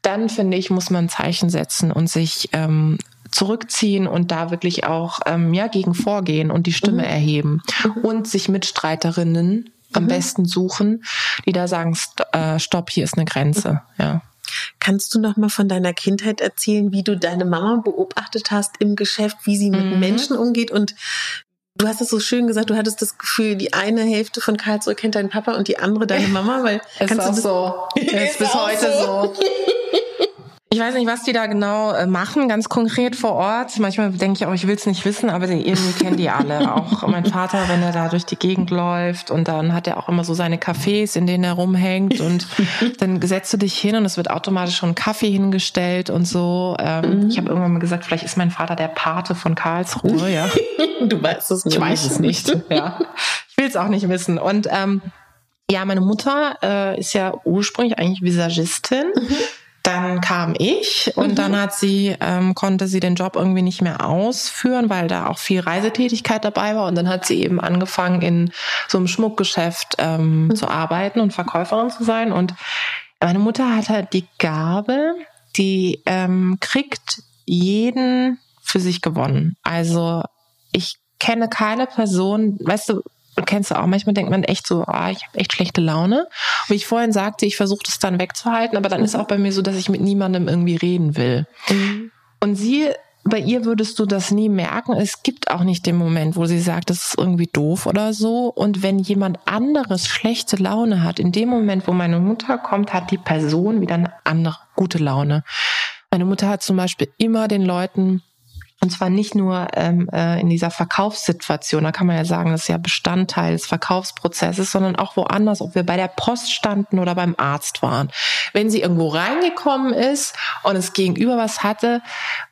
Dann finde ich, muss man ein Zeichen setzen und sich ähm, zurückziehen und da wirklich auch ähm, ja gegen vorgehen und die Stimme mhm. erheben mhm. und sich Mitstreiterinnen am mhm. besten suchen, die da sagen, äh, stopp, hier ist eine Grenze. Ja. Kannst du noch mal von deiner Kindheit erzählen, wie du deine Mama beobachtet hast im Geschäft, wie sie mit mhm. Menschen umgeht und Du hast es so schön gesagt, du hattest das Gefühl, die eine Hälfte von Karlsruhe kennt deinen Papa und die andere deine Mama, weil es ist auch so. ist bis heute so. so. Ich weiß nicht, was die da genau äh, machen, ganz konkret vor Ort. Manchmal denke ich auch, ich will es nicht wissen, aber irgendwie kennen die alle. Auch mein Vater, wenn er da durch die Gegend läuft und dann hat er auch immer so seine Cafés, in denen er rumhängt und dann setzt du dich hin und es wird automatisch schon Kaffee hingestellt und so. Ähm, mhm. Ich habe irgendwann mal gesagt, vielleicht ist mein Vater der Pate von Karlsruhe, ja. Du weißt es nicht. Ich weiß es nicht, ja. Ich will es auch nicht wissen. Und ähm, ja, meine Mutter äh, ist ja ursprünglich eigentlich Visagistin. Mhm dann kam ich und mhm. dann hat sie, ähm, konnte sie den Job irgendwie nicht mehr ausführen, weil da auch viel Reisetätigkeit dabei war. Und dann hat sie eben angefangen, in so einem Schmuckgeschäft ähm, mhm. zu arbeiten und Verkäuferin zu sein. Und meine Mutter hat halt die Gabe, die ähm, kriegt jeden für sich gewonnen. Also ich kenne keine Person, weißt du, kennst du auch, manchmal denkt man echt so, ah, ich habe echt schlechte Laune. Wie ich vorhin sagte, ich versuche das dann wegzuhalten, aber dann ist auch bei mir so, dass ich mit niemandem irgendwie reden will. Mhm. Und sie, bei ihr würdest du das nie merken. Es gibt auch nicht den Moment, wo sie sagt, das ist irgendwie doof oder so. Und wenn jemand anderes schlechte Laune hat, in dem Moment, wo meine Mutter kommt, hat die Person wieder eine andere gute Laune. Meine Mutter hat zum Beispiel immer den Leuten und zwar nicht nur ähm, äh, in dieser Verkaufssituation, da kann man ja sagen, das ist ja Bestandteil des Verkaufsprozesses, sondern auch woanders, ob wir bei der Post standen oder beim Arzt waren. Wenn sie irgendwo reingekommen ist und es gegenüber was hatte,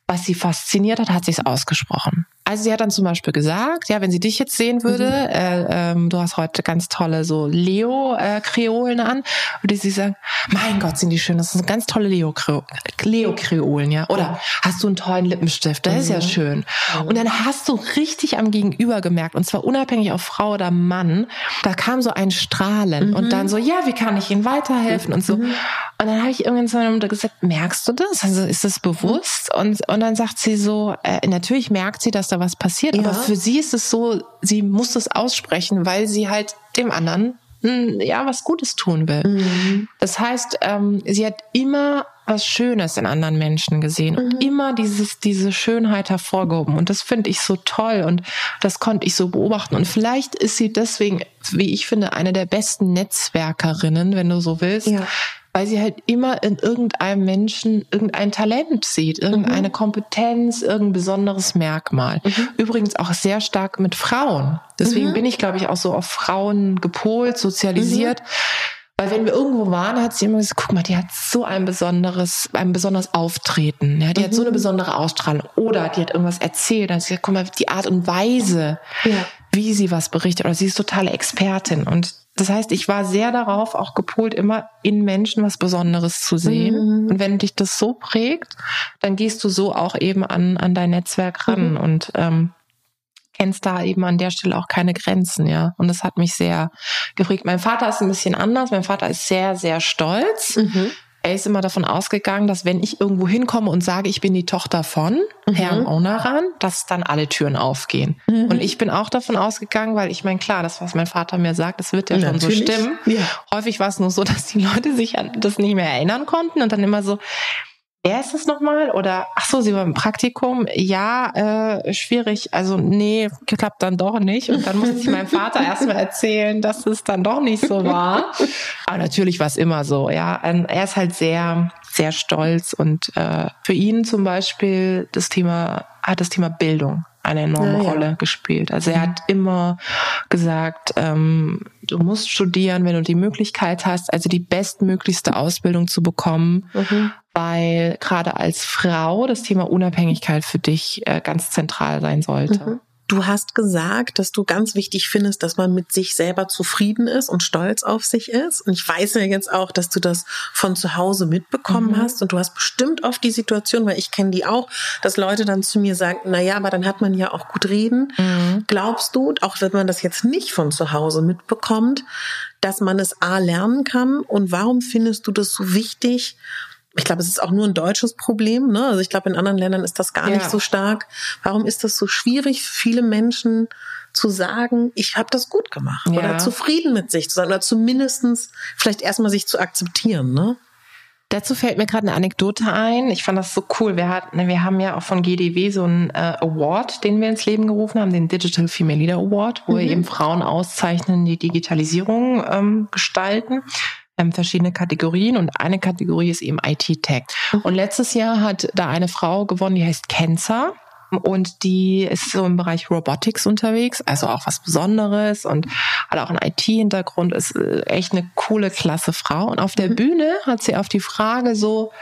was sie fasziniert hat, hat sie es ausgesprochen. Also sie hat dann zum Beispiel gesagt, ja, wenn sie dich jetzt sehen würde, mhm. äh, ähm, du hast heute ganz tolle so Leo-Kreolen äh, an, würde sie sagen, mein Gott, sind die schön, das sind ganz tolle Leo-Kreolen, ja. Oder hast du einen tollen Lippenstift, das mhm. ist ja mhm. schön. Mhm. Und dann hast du richtig am Gegenüber gemerkt, und zwar unabhängig auf Frau oder Mann, da kam so ein Strahlen und dann so, ja, wie kann ich Ihnen weiterhelfen und so. Mhm. Und dann habe ich irgendwann Mutter gesagt, merkst du das? Also ist das bewusst? Und, und dann sagt sie so, äh, natürlich merkt sie, dass da was passiert, ja. aber für sie ist es so, sie muss das aussprechen, weil sie halt dem anderen hm, ja was Gutes tun will. Mhm. Das heißt, ähm, sie hat immer was Schönes in anderen Menschen gesehen und mhm. immer dieses diese Schönheit hervorgehoben und das finde ich so toll und das konnte ich so beobachten und vielleicht ist sie deswegen, wie ich finde, eine der besten Netzwerkerinnen, wenn du so willst. Ja weil sie halt immer in irgendeinem Menschen irgendein Talent sieht, irgendeine mhm. Kompetenz, irgendein besonderes Merkmal. Mhm. Übrigens auch sehr stark mit Frauen. Deswegen mhm. bin ich, glaube ich, auch so auf Frauen gepolt, sozialisiert. Mhm. Weil wenn wir irgendwo waren, hat sie immer gesagt, guck mal, die hat so ein besonderes, ein besonderes Auftreten. Ja, die mhm. hat so eine mhm. besondere Ausstrahlung. Oder die hat irgendwas erzählt. Dann hat sie gesagt, guck mal, die Art und Weise, ja. wie sie was berichtet. Oder sie ist totale Expertin. Und das heißt, ich war sehr darauf auch gepolt, immer in Menschen was Besonderes zu sehen. Mhm. Und wenn dich das so prägt, dann gehst du so auch eben an, an dein Netzwerk ran mhm. und ähm, kennst da eben an der Stelle auch keine Grenzen, ja. Und das hat mich sehr geprägt. Mein Vater ist ein bisschen anders. Mein Vater ist sehr, sehr stolz. Mhm er ist immer davon ausgegangen, dass wenn ich irgendwo hinkomme und sage, ich bin die Tochter von mhm. Herrn Onaran, dass dann alle Türen aufgehen. Mhm. Und ich bin auch davon ausgegangen, weil ich meine, klar, das, was mein Vater mir sagt, das wird ja schon Natürlich. so stimmen. Ja. Häufig war es nur so, dass die Leute sich an das nicht mehr erinnern konnten und dann immer so, Wer ist es nochmal? Oder ach so, sie war im Praktikum. Ja, äh, schwierig. Also nee, klappt dann doch nicht. Und dann musste ich meinem Vater erstmal erzählen, dass es dann doch nicht so war. Aber natürlich war es immer so. Ja, ähm, er ist halt sehr, sehr stolz und äh, für ihn zum Beispiel das Thema hat das Thema Bildung eine enorme ja, ja. Rolle gespielt. Also er hat immer gesagt, ähm, du musst studieren, wenn du die Möglichkeit hast, also die bestmöglichste Ausbildung zu bekommen, mhm. weil gerade als Frau das Thema Unabhängigkeit für dich äh, ganz zentral sein sollte. Mhm. Du hast gesagt, dass du ganz wichtig findest, dass man mit sich selber zufrieden ist und stolz auf sich ist. Und ich weiß ja jetzt auch, dass du das von zu Hause mitbekommen mhm. hast. Und du hast bestimmt oft die Situation, weil ich kenne die auch, dass Leute dann zu mir sagen, na ja, aber dann hat man ja auch gut reden. Mhm. Glaubst du, auch wenn man das jetzt nicht von zu Hause mitbekommt, dass man es A lernen kann? Und warum findest du das so wichtig, ich glaube, es ist auch nur ein deutsches Problem. Ne? Also ich glaube, in anderen Ländern ist das gar ja. nicht so stark. Warum ist das so schwierig für viele Menschen zu sagen, ich habe das gut gemacht ja. oder zufrieden mit sich zu sein oder zumindestens vielleicht erstmal sich zu akzeptieren? Ne? Dazu fällt mir gerade eine Anekdote ein. Ich fand das so cool. Wir, hatten, wir haben ja auch von GDW so einen äh, Award, den wir ins Leben gerufen haben, den Digital Female Leader Award, wo mhm. wir eben Frauen auszeichnen, die Digitalisierung ähm, gestalten ähm, verschiedene Kategorien und eine Kategorie ist eben IT-Tech. Mhm. Und letztes Jahr hat da eine Frau gewonnen, die heißt Kenza und die ist so im Bereich Robotics unterwegs, also auch was Besonderes und hat auch einen IT-Hintergrund, ist äh, echt eine coole, klasse Frau. Und auf der mhm. Bühne hat sie auf die Frage so,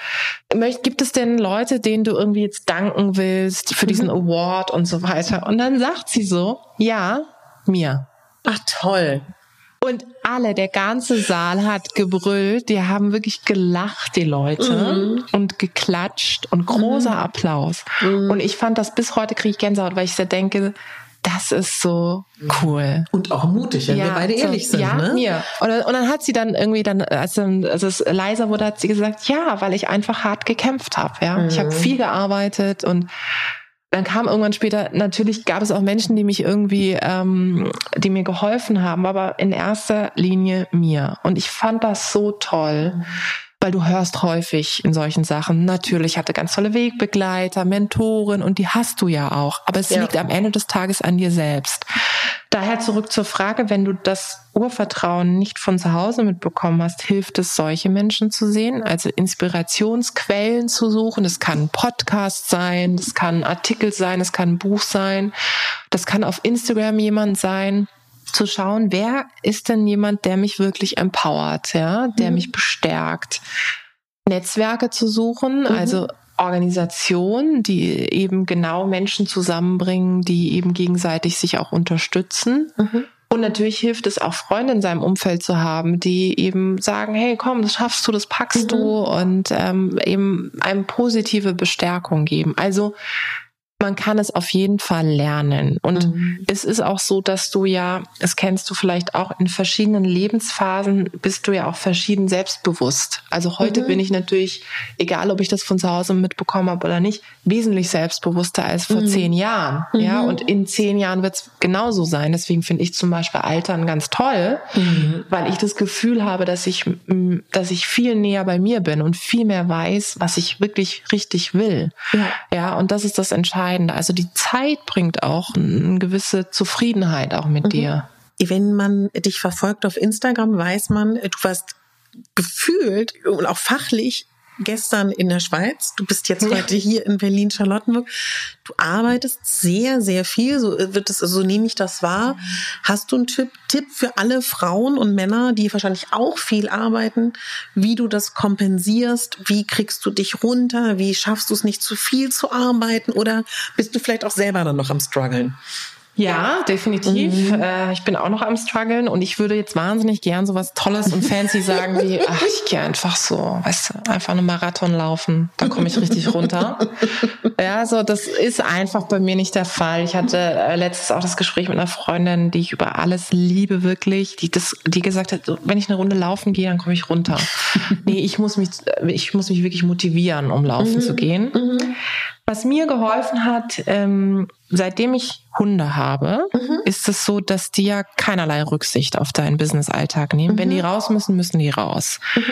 gibt es denn Leute, denen du irgendwie jetzt danken willst für diesen mhm. Award und so weiter? Und dann sagt sie so, ja, mir. Ach toll. Und alle, der ganze Saal hat gebrüllt, die haben wirklich gelacht, die Leute, mhm. und geklatscht und großer mhm. Applaus. Mhm. Und ich fand das bis heute kriege ich Gänsehaut, weil ich sehr denke, das ist so cool. Und auch mutig, wenn ja, wir beide ehrlich sind. Ja, ne? mir. Und, und dann hat sie dann irgendwie dann, als, als es leiser wurde, hat sie gesagt, ja, weil ich einfach hart gekämpft habe. Ja, mhm. ich habe viel gearbeitet und dann kam irgendwann später, natürlich gab es auch Menschen, die mich irgendwie, ähm, die mir geholfen haben, aber in erster Linie mir. Und ich fand das so toll. Weil du hörst häufig in solchen Sachen, natürlich hatte ganz tolle Wegbegleiter, Mentoren und die hast du ja auch, aber es ja. liegt am Ende des Tages an dir selbst. Daher zurück zur Frage, wenn du das Urvertrauen nicht von zu Hause mitbekommen hast, hilft es, solche Menschen zu sehen, also Inspirationsquellen zu suchen. Das kann ein Podcast sein, das kann ein Artikel sein, das kann ein Buch sein, das kann auf Instagram jemand sein zu schauen, wer ist denn jemand, der mich wirklich empowert, ja, der mhm. mich bestärkt. Netzwerke zu suchen, mhm. also Organisationen, die eben genau Menschen zusammenbringen, die eben gegenseitig sich auch unterstützen. Mhm. Und natürlich hilft es auch Freunde in seinem Umfeld zu haben, die eben sagen, hey, komm, das schaffst du, das packst mhm. du und ähm, eben einem positive Bestärkung geben. Also man kann es auf jeden Fall lernen. Und mhm. es ist auch so, dass du ja, das kennst du vielleicht auch, in verschiedenen Lebensphasen bist du ja auch verschieden selbstbewusst. Also heute mhm. bin ich natürlich, egal ob ich das von zu Hause mitbekommen habe oder nicht, wesentlich selbstbewusster als vor mhm. zehn Jahren. Ja, mhm. und in zehn Jahren wird es genauso sein. Deswegen finde ich zum Beispiel Altern ganz toll, mhm. weil ich das Gefühl habe, dass ich, dass ich viel näher bei mir bin und viel mehr weiß, was ich wirklich richtig will. Ja, ja und das ist das Entscheidende Entscheidende. Also die Zeit bringt auch eine gewisse Zufriedenheit auch mit mhm. dir. Wenn man dich verfolgt auf Instagram, weiß man, du warst gefühlt und auch fachlich gestern in der Schweiz. Du bist jetzt heute hier in Berlin, Charlottenburg. Du arbeitest sehr, sehr viel. So wird es, so nehme ich das wahr. Hast du einen Tipp, Tipp für alle Frauen und Männer, die wahrscheinlich auch viel arbeiten, wie du das kompensierst? Wie kriegst du dich runter? Wie schaffst du es nicht zu viel zu arbeiten? Oder bist du vielleicht auch selber dann noch am struggeln? Ja, definitiv. Mhm. Äh, ich bin auch noch am struggeln und ich würde jetzt wahnsinnig gern so was Tolles und fancy sagen wie, ach, ich gehe einfach so, weißt du, einfach eine Marathon laufen, da komme ich richtig runter. ja, so das ist einfach bei mir nicht der Fall. Ich hatte äh, letztes auch das Gespräch mit einer Freundin, die ich über alles liebe wirklich, die das, die gesagt hat, wenn ich eine Runde laufen gehe, dann komme ich runter. nee, ich muss mich, ich muss mich wirklich motivieren, um laufen mhm. zu gehen. Mhm. Was mir geholfen hat, ähm, seitdem ich Hunde habe, mhm. ist es so, dass die ja keinerlei Rücksicht auf deinen Business-Alltag nehmen. Mhm. Wenn die raus müssen, müssen die raus. Mhm.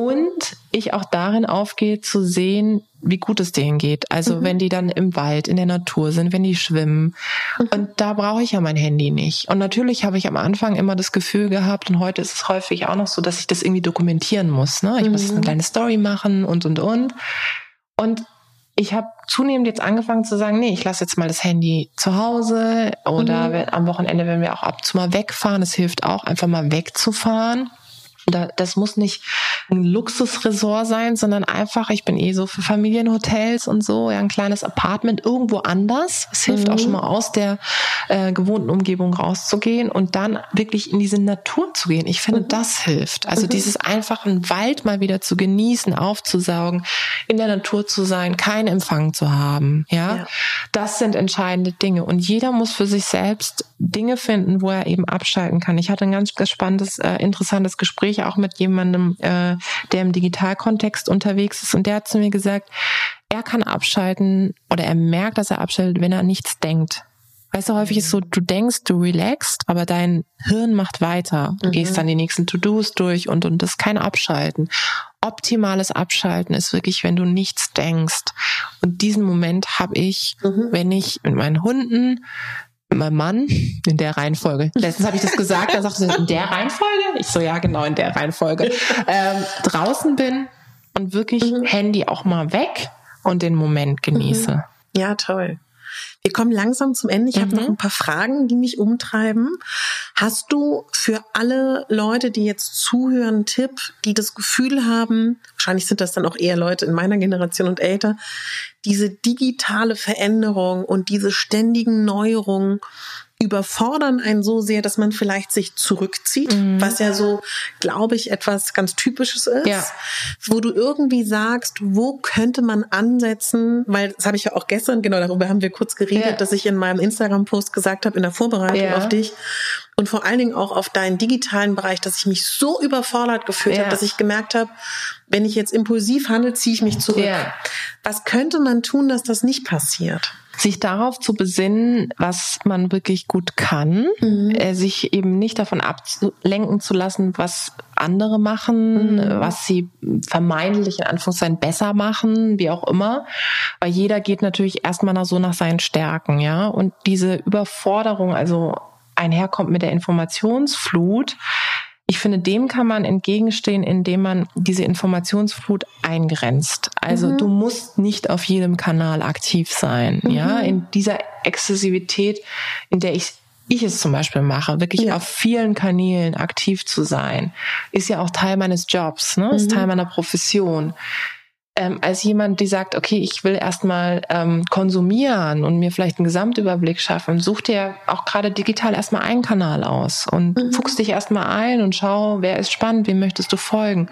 Und ich auch darin aufgehe zu sehen, wie gut es denen geht. Also mhm. wenn die dann im Wald, in der Natur sind, wenn die schwimmen. Mhm. Und da brauche ich ja mein Handy nicht. Und natürlich habe ich am Anfang immer das Gefühl gehabt, und heute ist es häufig auch noch so, dass ich das irgendwie dokumentieren muss. Ne? Ich mhm. muss eine kleine Story machen und, und, und. Und ich habe zunehmend jetzt angefangen zu sagen, nee, ich lasse jetzt mal das Handy zu Hause oder mhm. am Wochenende, wenn wir auch ab und zu mal wegfahren, es hilft auch, einfach mal wegzufahren das muss nicht ein Luxusresort sein, sondern einfach, ich bin eh so für Familienhotels und so, ja, ein kleines Apartment irgendwo anders. Es hilft mhm. auch schon mal aus der äh, gewohnten Umgebung rauszugehen und dann wirklich in diese Natur zu gehen. Ich finde, mhm. das hilft. Also mhm. dieses einfach einen Wald mal wieder zu genießen, aufzusaugen, in der Natur zu sein, keinen Empfang zu haben. Ja, ja. das sind entscheidende Dinge. Und jeder muss für sich selbst Dinge finden, wo er eben abschalten kann. Ich hatte ein ganz, spannendes, äh, interessantes Gespräch auch mit jemandem, äh, der im Digitalkontext unterwegs ist und der hat zu mir gesagt, er kann abschalten oder er merkt, dass er abschaltet, wenn er nichts denkt. Weißt du, häufig ist so, du denkst, du relaxst, aber dein Hirn macht weiter. Du mhm. gehst dann die nächsten To-Dos durch und, und das ist kein Abschalten. Optimales Abschalten ist wirklich, wenn du nichts denkst. Und diesen Moment habe ich, mhm. wenn ich mit meinen Hunden mit meinem Mann in der Reihenfolge. Letztens habe ich das gesagt, da sagte sie, in der Reihenfolge? Ich so, ja, genau, in der Reihenfolge. Ähm, draußen bin und wirklich mhm. Handy auch mal weg und den Moment genieße. Mhm. Ja, toll. Wir kommen langsam zum Ende. Ich mhm. habe noch ein paar Fragen, die mich umtreiben. Hast du für alle Leute, die jetzt zuhören, einen Tipp, die das Gefühl haben, wahrscheinlich sind das dann auch eher Leute in meiner Generation und älter, diese digitale Veränderung und diese ständigen Neuerungen überfordern einen so sehr, dass man vielleicht sich zurückzieht, mhm. was ja so, glaube ich, etwas ganz Typisches ist, ja. wo du irgendwie sagst, wo könnte man ansetzen, weil das habe ich ja auch gestern, genau darüber haben wir kurz geredet, ja. dass ich in meinem Instagram-Post gesagt habe, in der Vorbereitung ja. auf dich und vor allen Dingen auch auf deinen digitalen Bereich, dass ich mich so überfordert gefühlt habe, dass ich gemerkt habe, wenn ich jetzt impulsiv handle, ziehe ich mich zurück. Was könnte man tun, dass das nicht passiert? sich darauf zu besinnen, was man wirklich gut kann, mhm. äh, sich eben nicht davon ablenken zu lassen, was andere machen, mhm. was sie vermeintlich in Anführungszeichen besser machen, wie auch immer. Weil jeder geht natürlich erstmal so nach seinen Stärken, ja. Und diese Überforderung, also einherkommt mit der Informationsflut, ich finde, dem kann man entgegenstehen, indem man diese Informationsflut eingrenzt. Also mhm. du musst nicht auf jedem Kanal aktiv sein. Mhm. Ja, in dieser Exzessivität, in der ich ich es zum Beispiel mache, wirklich ja. auf vielen Kanälen aktiv zu sein, ist ja auch Teil meines Jobs, ne? ist mhm. Teil meiner Profession ähm, als jemand, die sagt, okay, ich will erstmal ähm, konsumieren und mir vielleicht einen Gesamtüberblick schaffen, such dir auch gerade digital erstmal einen Kanal aus und mhm. fuchst dich erstmal ein und schau, wer ist spannend, wem möchtest du folgen.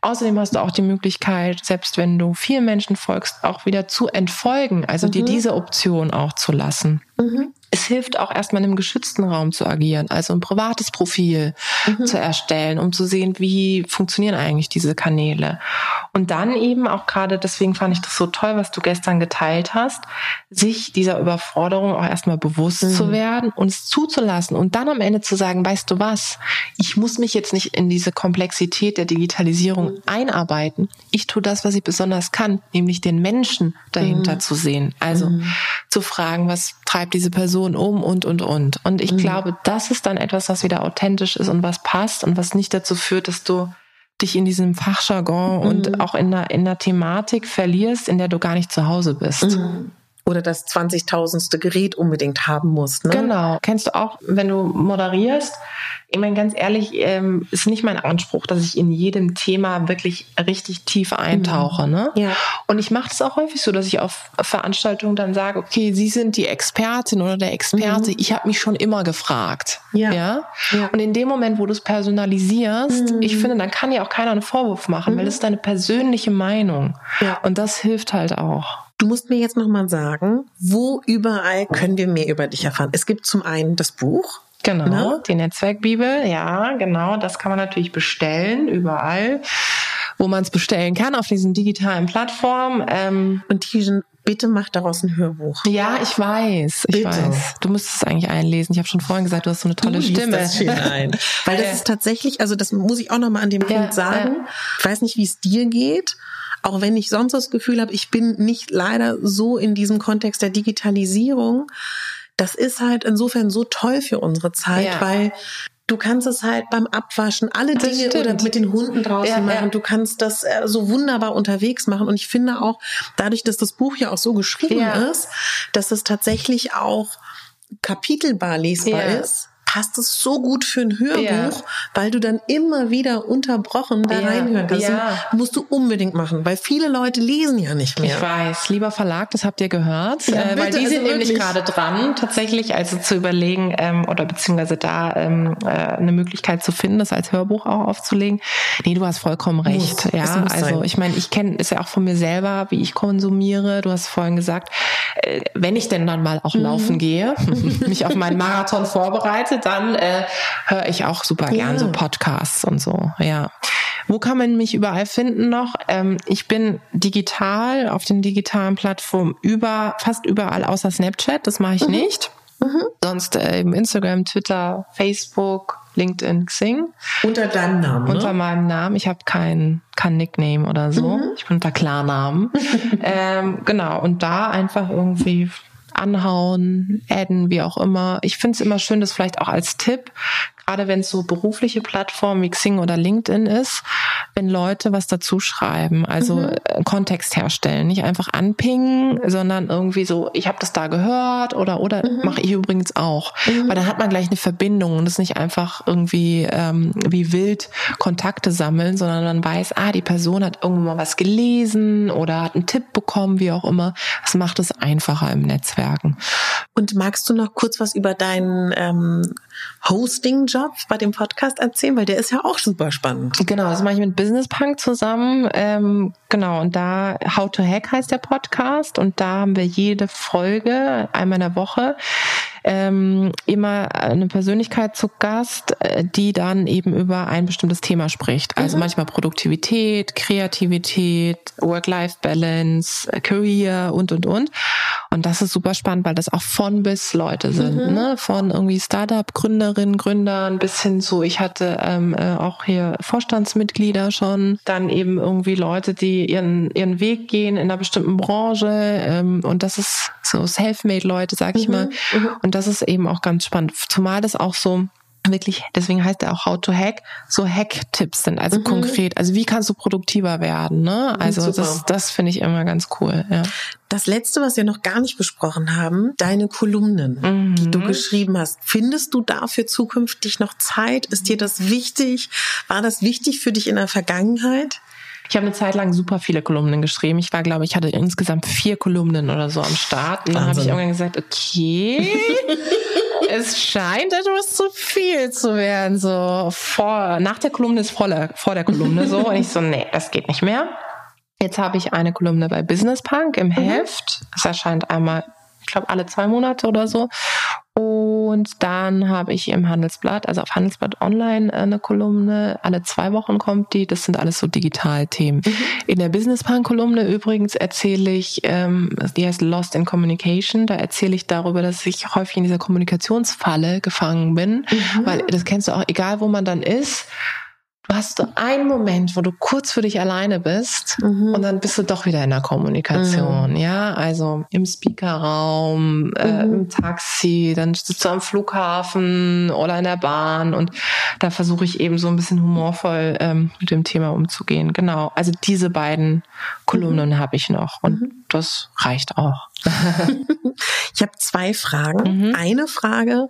Außerdem hast du auch die Möglichkeit, selbst wenn du vielen Menschen folgst, auch wieder zu entfolgen, also mhm. dir diese Option auch zu lassen. Mhm es hilft auch erstmal in einem geschützten Raum zu agieren, also ein privates Profil mhm. zu erstellen, um zu sehen, wie funktionieren eigentlich diese Kanäle. Und dann eben auch gerade, deswegen fand ich das so toll, was du gestern geteilt hast, sich dieser Überforderung auch erstmal bewusst mhm. zu werden, uns zuzulassen und dann am Ende zu sagen, weißt du was, ich muss mich jetzt nicht in diese Komplexität der Digitalisierung mhm. einarbeiten. Ich tue das, was ich besonders kann, nämlich den Menschen dahinter mhm. zu sehen. Also mhm. zu fragen, was treibt diese Person um und, und, und. Und ich mhm. glaube, das ist dann etwas, was wieder authentisch ist und was passt und was nicht dazu führt, dass du dich in diesem Fachjargon mhm. und auch in der, in der Thematik verlierst, in der du gar nicht zu Hause bist. Mhm oder das 20.000ste Gerät unbedingt haben musst. Ne? Genau. Kennst du auch, wenn du moderierst, ich meine, ganz ehrlich, ähm, ist nicht mein Anspruch, dass ich in jedem Thema wirklich richtig tief eintauche. Mhm. Ne? Ja. Und ich mache das auch häufig so, dass ich auf Veranstaltungen dann sage, okay, Sie sind die Expertin oder der Experte. Mhm. Ich habe mich schon immer gefragt. Ja. ja. Ja? Und in dem Moment, wo du es personalisierst, mhm. ich finde, dann kann ja auch keiner einen Vorwurf machen, weil es ist deine persönliche Meinung. Ja. Und das hilft halt auch. Du musst mir jetzt nochmal sagen, wo überall können wir mehr über dich erfahren? Es gibt zum einen das Buch, Genau, ne? die Netzwerkbibel, ja, genau, das kann man natürlich bestellen, überall wo man es bestellen kann, auf diesen digitalen Plattformen. Ähm, und diesen bitte mach daraus ein Hörbuch. Ja, ich weiß, ich bitte. weiß. Du müsstest es eigentlich einlesen. Ich habe schon vorhin gesagt, du hast so eine tolle du Stimme. Das schön ein. Weil das ist tatsächlich, also das muss ich auch noch mal an dem ja, Punkt sagen. Ja. Ich weiß nicht, wie es dir geht. Auch wenn ich sonst das Gefühl habe, ich bin nicht leider so in diesem Kontext der Digitalisierung. Das ist halt insofern so toll für unsere Zeit, ja. weil Du kannst es halt beim Abwaschen, alle das Dinge stimmt. oder mit den Hunden draußen ja, machen. Ja. Du kannst das äh, so wunderbar unterwegs machen. Und ich finde auch, dadurch, dass das Buch ja auch so geschrieben ist, dass es tatsächlich auch kapitelbar lesbar ist passt es so gut für ein Hörbuch, ja. weil du dann immer wieder unterbrochen da ja. reinhören kannst. Ja. musst du unbedingt machen, weil viele Leute lesen ja nicht mehr. Ich weiß, lieber Verlag, das habt ihr gehört, ja, äh, weil die also sind nämlich gerade dran, tatsächlich also zu überlegen ähm, oder beziehungsweise da ähm, äh, eine Möglichkeit zu finden, das als Hörbuch auch aufzulegen. Nee, du hast vollkommen recht. Muss. Ja, also sein. ich meine, ich kenne es ja auch von mir selber, wie ich konsumiere. Du hast vorhin gesagt, äh, wenn ich denn dann mal auch mhm. laufen gehe, mich auf meinen Marathon vorbereite, dann äh, höre ich auch super gern ja. so Podcasts und so. Ja. Wo kann man mich überall finden noch? Ähm, ich bin digital auf den digitalen Plattformen über fast überall außer Snapchat. Das mache ich mhm. nicht. Mhm. Sonst äh, eben Instagram, Twitter, Facebook, LinkedIn, Xing. Unter deinem Namen? Ne? Unter meinem Namen. Ich habe kein, kein Nickname oder so. Mhm. Ich bin unter Klarnamen. ähm, genau. Und da einfach irgendwie anhauen, adden, wie auch immer. Ich finde es immer schön, das vielleicht auch als Tipp, gerade wenn es so berufliche Plattformen wie Xing oder LinkedIn ist, wenn Leute was dazu schreiben, also mhm. Äh, Kontext herstellen, nicht einfach anpingen, sondern irgendwie so, ich habe das da gehört oder oder mhm. mache ich übrigens auch, mhm. weil dann hat man gleich eine Verbindung und es nicht einfach irgendwie ähm, wie wild Kontakte sammeln, sondern man weiß, ah, die Person hat irgendwo mal was gelesen oder hat einen Tipp bekommen, wie auch immer. Das macht es einfacher im Netzwerken. Und magst du noch kurz was über deinen ähm, Hosting-Job bei dem Podcast erzählen? Weil der ist ja auch super spannend. Genau, das mache ich mit Business Punk zusammen. Ähm, genau, und da How to Hack heißt der Podcast und da haben wir jede Folge einmal in der Woche ähm, immer eine Persönlichkeit zu Gast, äh, die dann eben über ein bestimmtes Thema spricht. Also mhm. manchmal Produktivität, Kreativität, Work-Life-Balance, äh, Career und, und, und. Und das ist super spannend, weil das auch von bis Leute sind, mhm. ne? Von irgendwie Startup-Gründerinnen, Gründern bis hin zu, ich hatte ähm, äh, auch hier Vorstandsmitglieder schon, dann eben irgendwie Leute, die ihren, ihren Weg gehen in einer bestimmten Branche. Ähm, und das ist so Selfmade-Leute, sag ich mhm. mal. Mhm. Und das ist eben auch ganz spannend. Zumal das auch so wirklich, deswegen heißt er auch How to Hack, so Hack-Tipps sind, also mhm. konkret. Also wie kannst du produktiver werden, ne? Mhm, also Super. das, das finde ich immer ganz cool, ja. Das letzte, was wir noch gar nicht besprochen haben, deine Kolumnen, mhm. die du geschrieben hast. Findest du dafür zukünftig noch Zeit? Ist dir das wichtig? War das wichtig für dich in der Vergangenheit? Ich habe eine Zeit lang super viele Kolumnen geschrieben. Ich war, glaube ich, hatte insgesamt vier Kolumnen oder so am Start. Und dann habe ich irgendwann gesagt, okay, es scheint etwas zu viel zu werden. So vor, nach der Kolumne ist vor der, vor der Kolumne so. Und ich so, nee, das geht nicht mehr. Jetzt habe ich eine Kolumne bei Business Punk im mhm. Heft. Es erscheint einmal, ich glaube, alle zwei Monate oder so. Und dann habe ich im Handelsblatt, also auf Handelsblatt Online äh, eine Kolumne. Alle zwei Wochen kommt die. Das sind alles so Digitalthemen. Mhm. In der Business Punk Kolumne übrigens erzähle ich, ähm, die heißt Lost in Communication. Da erzähle ich darüber, dass ich häufig in dieser Kommunikationsfalle gefangen bin. Mhm. Weil das kennst du auch, egal wo man dann ist du hast so einen Moment, wo du kurz für dich alleine bist mhm. und dann bist du doch wieder in der Kommunikation, mhm. ja, also im Speakerraum, äh, mhm. im Taxi, dann sitzt du am Flughafen oder in der Bahn und da versuche ich eben so ein bisschen humorvoll ähm, mit dem Thema umzugehen. Genau, also diese beiden Kolumnen mhm. habe ich noch und mhm. das reicht auch. ich habe zwei Fragen. Mhm. Eine Frage,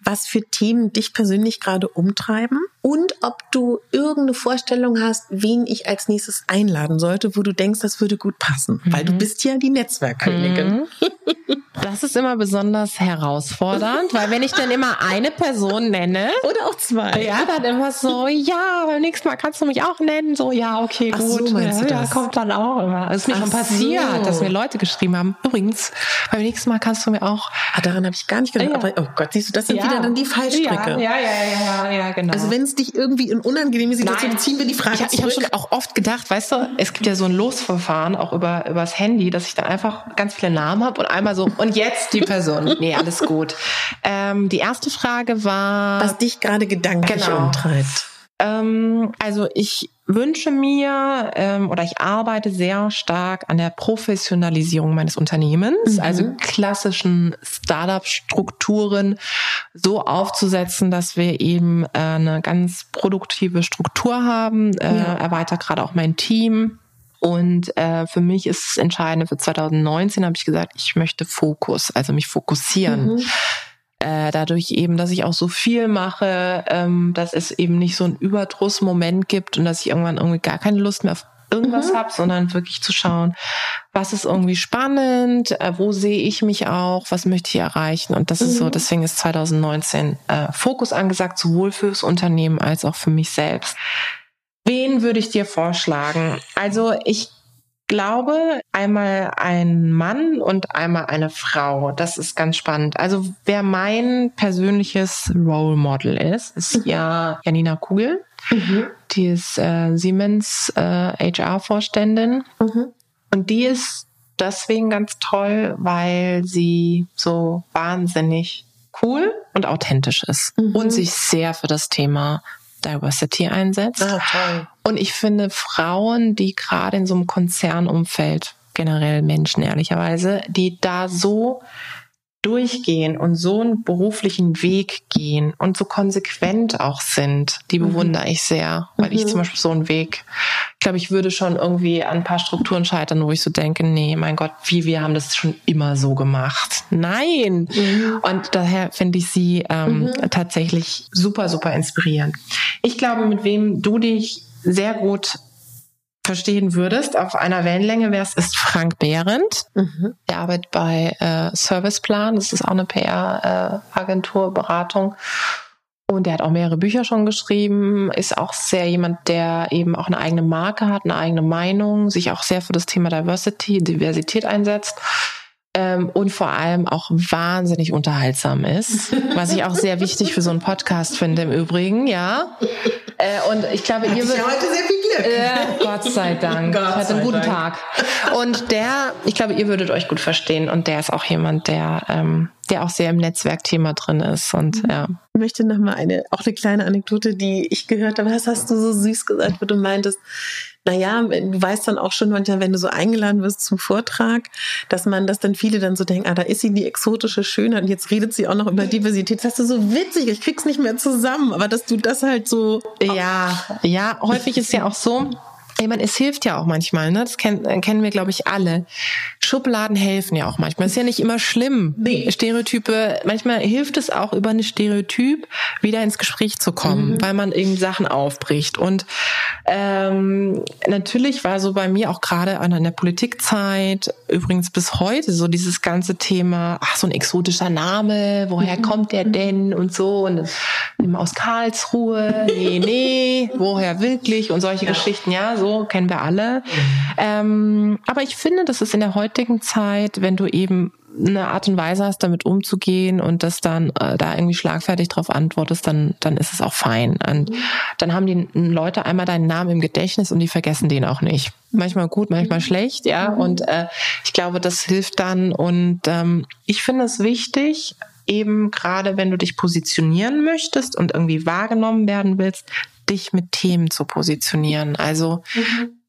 was für Themen dich persönlich gerade umtreiben und ob du irgendeine Vorstellung hast, wen ich als nächstes einladen sollte, wo du denkst, das würde gut passen, mhm. weil du mhm. bist ja die Netzwerkkönigin. Mhm. Das ist immer besonders herausfordernd, weil wenn ich dann immer eine Person nenne. Oder auch zwei. Ja, dann immer so, ja, beim nächsten Mal kannst du mich auch nennen. So, ja, okay, Ach gut. so, meinst ja, du ja, das? kommt dann auch immer. Es ist mir Ach schon passiert, so. dass mir Leute geschrieben haben, übrigens, beim nächsten Mal kannst du mir auch. Ah, daran habe ich gar nicht gedacht. Ja. Aber oh Gott, siehst du, das sind wieder dann die Fallstricke. Ja, ja, ja, ja, ja, genau. Also wenn es dich irgendwie in unangenehme Situationen ziehen wir die Frage ich, ich habe schon auch oft gedacht, weißt du, es gibt ja so ein Losverfahren auch über übers Handy, dass ich dann einfach ganz viele Namen habe und einmal so und jetzt die Person. Nee, alles gut. Ähm, die erste Frage war was dich gerade gedanklich Genau. umtreibt. Ähm, also ich wünsche mir ähm, oder ich arbeite sehr stark an der Professionalisierung meines Unternehmens, also klassischen Startup-Strukturen so aufzusetzen, dass wir eben äh, eine ganz produktive Struktur haben. Äh, Ja. Erweitert gerade auch mein Team. Und äh, für mich ist es entscheidend, für 2019 habe ich gesagt, ich möchte Fokus, also mich fokussieren Mhm. Äh, dadurch eben, dass ich auch so viel mache, ähm, dass es eben nicht so einen Überdrussmoment gibt und dass ich irgendwann irgendwie gar keine Lust mehr auf irgendwas Mhm. hab, sondern wirklich zu schauen, was ist irgendwie spannend, äh, wo sehe ich mich auch, was möchte ich erreichen und das ist so, Mhm. deswegen ist 2019 äh, Fokus angesagt, sowohl fürs Unternehmen als auch für mich selbst. Wen würde ich dir vorschlagen? Also ich glaube, einmal ein Mann und einmal eine Frau. Das ist ganz spannend. Also wer mein persönliches Role Model ist, ist ja Janina Kugel. Mhm. Die ist äh, Siemens äh, HR-Vorständin. Mhm. Und die ist deswegen ganz toll, weil sie so wahnsinnig cool und authentisch ist Mhm. und sich sehr für das Thema Diversity einsetzt. Ah, toll. Und ich finde Frauen, die gerade in so einem Konzernumfeld, generell Menschen ehrlicherweise, die da so durchgehen und so einen beruflichen Weg gehen und so konsequent auch sind, die Mhm. bewundere ich sehr, weil ich Mhm. zum Beispiel so einen Weg, ich glaube, ich würde schon irgendwie an ein paar Strukturen scheitern, wo ich so denke, nee, mein Gott, wie wir haben das schon immer so gemacht. Nein! Mhm. Und daher finde ich sie ähm, tatsächlich super, super inspirierend. Ich glaube, mit wem du dich sehr gut verstehen würdest auf einer Wellenlänge wärst, ist Frank Behrendt. Mhm. Der arbeitet bei äh, Serviceplan. Das ist auch eine PR-Agentur, Beratung. Und der hat auch mehrere Bücher schon geschrieben, ist auch sehr jemand, der eben auch eine eigene Marke hat, eine eigene Meinung, sich auch sehr für das Thema Diversity, Diversität einsetzt. Ähm, und vor allem auch wahnsinnig unterhaltsam ist, was ich auch sehr wichtig für so einen Podcast finde im Übrigen, ja. Äh, und ich glaube, ihr Ich würdet, ja heute sehr viel Glück. äh, Gott sei Dank. Gott hatte einen guten Dank. Tag. Und der, ich glaube, ihr würdet euch gut verstehen. Und der ist auch jemand, der, ähm, der auch sehr im Netzwerkthema drin ist. Und ja. Ich möchte noch mal eine, auch eine kleine Anekdote, die ich gehört habe. Das hast du so süß gesagt, wo du meintest, naja, du weißt dann auch schon manchmal, wenn du so eingeladen wirst zum Vortrag, dass man, dass dann viele dann so denken, ah, da ist sie die exotische Schönheit und jetzt redet sie auch noch über Diversität. Das hast du so witzig, ich krieg's nicht mehr zusammen, aber dass du das halt so, Ja, ja, häufig ist ja auch so, ich meine, es hilft ja auch manchmal, ne? Das kennen, äh, kennen wir, glaube ich, alle. Schubladen helfen ja auch manchmal. Ist ja nicht immer schlimm. Nee. Stereotype, manchmal hilft es auch, über eine Stereotyp wieder ins Gespräch zu kommen, weil man irgendwie Sachen aufbricht. Und ähm, natürlich war so bei mir auch gerade an der Politikzeit, übrigens bis heute, so dieses ganze Thema, ach, so ein exotischer Name, woher kommt der denn und so. Und immer aus Karlsruhe, nee, nee, woher wirklich und solche Geschichten, ja, so kennen wir alle. Ähm, aber ich finde, das ist in der heutigen Zeit, wenn du eben eine Art und Weise hast, damit umzugehen und das dann äh, da irgendwie schlagfertig drauf antwortest, dann dann ist es auch fein. Und dann haben die Leute einmal deinen Namen im Gedächtnis und die vergessen den auch nicht. Manchmal gut, manchmal schlecht, ja. Und äh, ich glaube, das hilft dann. Und ähm, ich finde es wichtig, eben gerade wenn du dich positionieren möchtest und irgendwie wahrgenommen werden willst, dich mit Themen zu positionieren. Also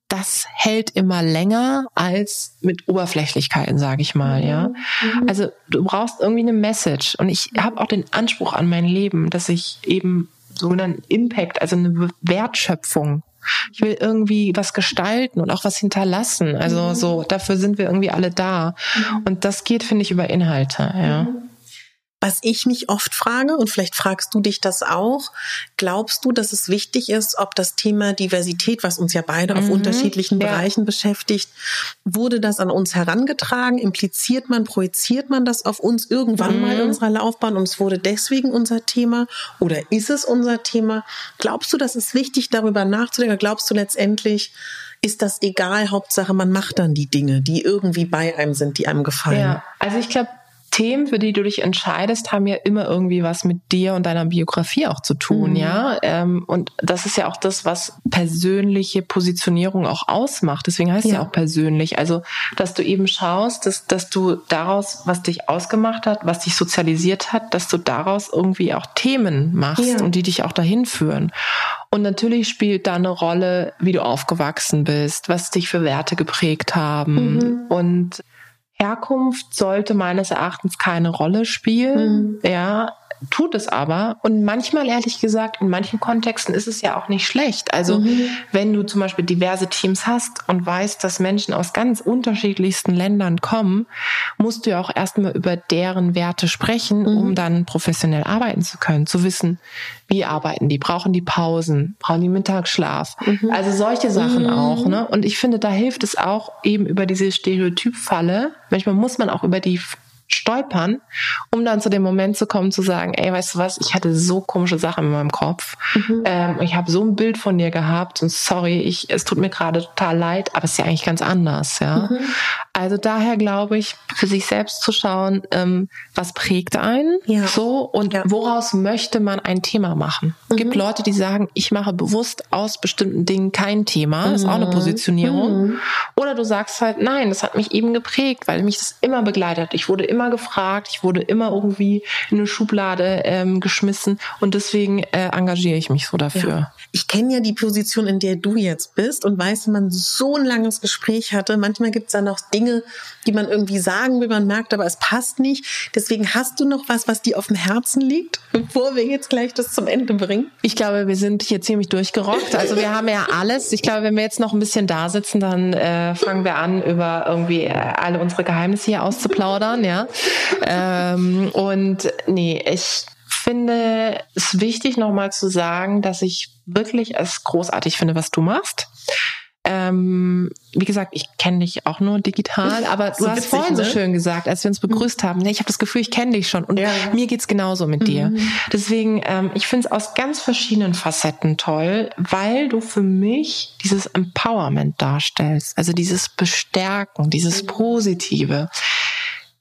das hält immer länger als mit Oberflächlichkeiten, sage ich mal, ja. Also du brauchst irgendwie eine Message und ich habe auch den Anspruch an mein Leben, dass ich eben sogenannten Impact, also eine Wertschöpfung ich will irgendwie was gestalten und auch was hinterlassen. Also so, dafür sind wir irgendwie alle da. Und das geht, finde ich, über Inhalte, ja. Was ich mich oft frage, und vielleicht fragst du dich das auch, glaubst du, dass es wichtig ist, ob das Thema Diversität, was uns ja beide auf mhm, unterschiedlichen ja. Bereichen beschäftigt, wurde das an uns herangetragen? Impliziert man, projiziert man das auf uns irgendwann mhm. mal in unserer Laufbahn und es wurde deswegen unser Thema? Oder ist es unser Thema? Glaubst du, dass es wichtig, darüber nachzudenken? Glaubst du letztendlich, ist das egal. Hauptsache, man macht dann die Dinge, die irgendwie bei einem sind, die einem gefallen. Ja, also ich glaube, Themen, für die du dich entscheidest, haben ja immer irgendwie was mit dir und deiner Biografie auch zu tun, mhm. ja. Ähm, und das ist ja auch das, was persönliche Positionierung auch ausmacht. Deswegen heißt ja. es ja auch persönlich. Also, dass du eben schaust, dass, dass du daraus, was dich ausgemacht hat, was dich sozialisiert hat, dass du daraus irgendwie auch Themen machst ja. und die dich auch dahin führen. Und natürlich spielt da eine Rolle, wie du aufgewachsen bist, was dich für Werte geprägt haben. Mhm. Und Herkunft sollte meines Erachtens keine Rolle spielen. Mhm. Ja, tut es aber. Und manchmal, ehrlich gesagt, in manchen Kontexten ist es ja auch nicht schlecht. Also mhm. wenn du zum Beispiel diverse Teams hast und weißt, dass Menschen aus ganz unterschiedlichsten Ländern kommen, musst du ja auch erstmal über deren Werte sprechen, mhm. um dann professionell arbeiten zu können, zu wissen, wie arbeiten die, brauchen die Pausen, brauchen die Mittagsschlaf. Mhm. Also solche Sachen mhm. auch. Ne? Und ich finde, da hilft es auch eben über diese Stereotypfalle. Manchmal muss man auch über die stolpern, um dann zu dem Moment zu kommen, zu sagen, ey, weißt du was, ich hatte so komische Sachen in meinem Kopf. Mhm. Ähm, ich habe so ein Bild von dir gehabt und sorry, ich, es tut mir gerade total leid, aber es ist ja eigentlich ganz anders, ja. Mhm. Also daher glaube ich, für sich selbst zu schauen, ähm, was prägt einen ja. so und ja. woraus möchte man ein Thema machen. Es mhm. gibt Leute, die sagen, ich mache bewusst aus bestimmten Dingen kein Thema, mhm. ist auch eine Positionierung. Mhm. Oder du sagst halt, nein, das hat mich eben geprägt, weil mich das immer begleitet. Ich wurde immer gefragt, ich wurde immer irgendwie in eine Schublade ähm, geschmissen und deswegen äh, engagiere ich mich so dafür. Ja. Ich kenne ja die Position, in der du jetzt bist und weiß, wenn man so ein langes Gespräch hatte, manchmal gibt es dann auch Dinge, Dinge, die man irgendwie sagen will, man merkt, aber es passt nicht. Deswegen hast du noch was, was dir auf dem Herzen liegt, bevor wir jetzt gleich das zum Ende bringen? Ich glaube, wir sind hier ziemlich durchgerockt. Also wir haben ja alles. Ich glaube, wenn wir jetzt noch ein bisschen da sitzen, dann äh, fangen wir an, über irgendwie alle unsere Geheimnisse hier auszuplaudern, ja. Ähm, und nee, ich finde es wichtig, nochmal zu sagen, dass ich wirklich es großartig finde, was du machst. Ähm, wie gesagt, ich kenne dich auch nur digital, aber du hast witzig, vorhin ne? so schön gesagt, als wir uns begrüßt haben, ne, ich habe das Gefühl, ich kenne dich schon und ja. mir geht's genauso mit dir. Mhm. Deswegen, ähm, ich finde es aus ganz verschiedenen Facetten toll, weil du für mich dieses Empowerment darstellst, also dieses Bestärken, dieses mhm. Positive.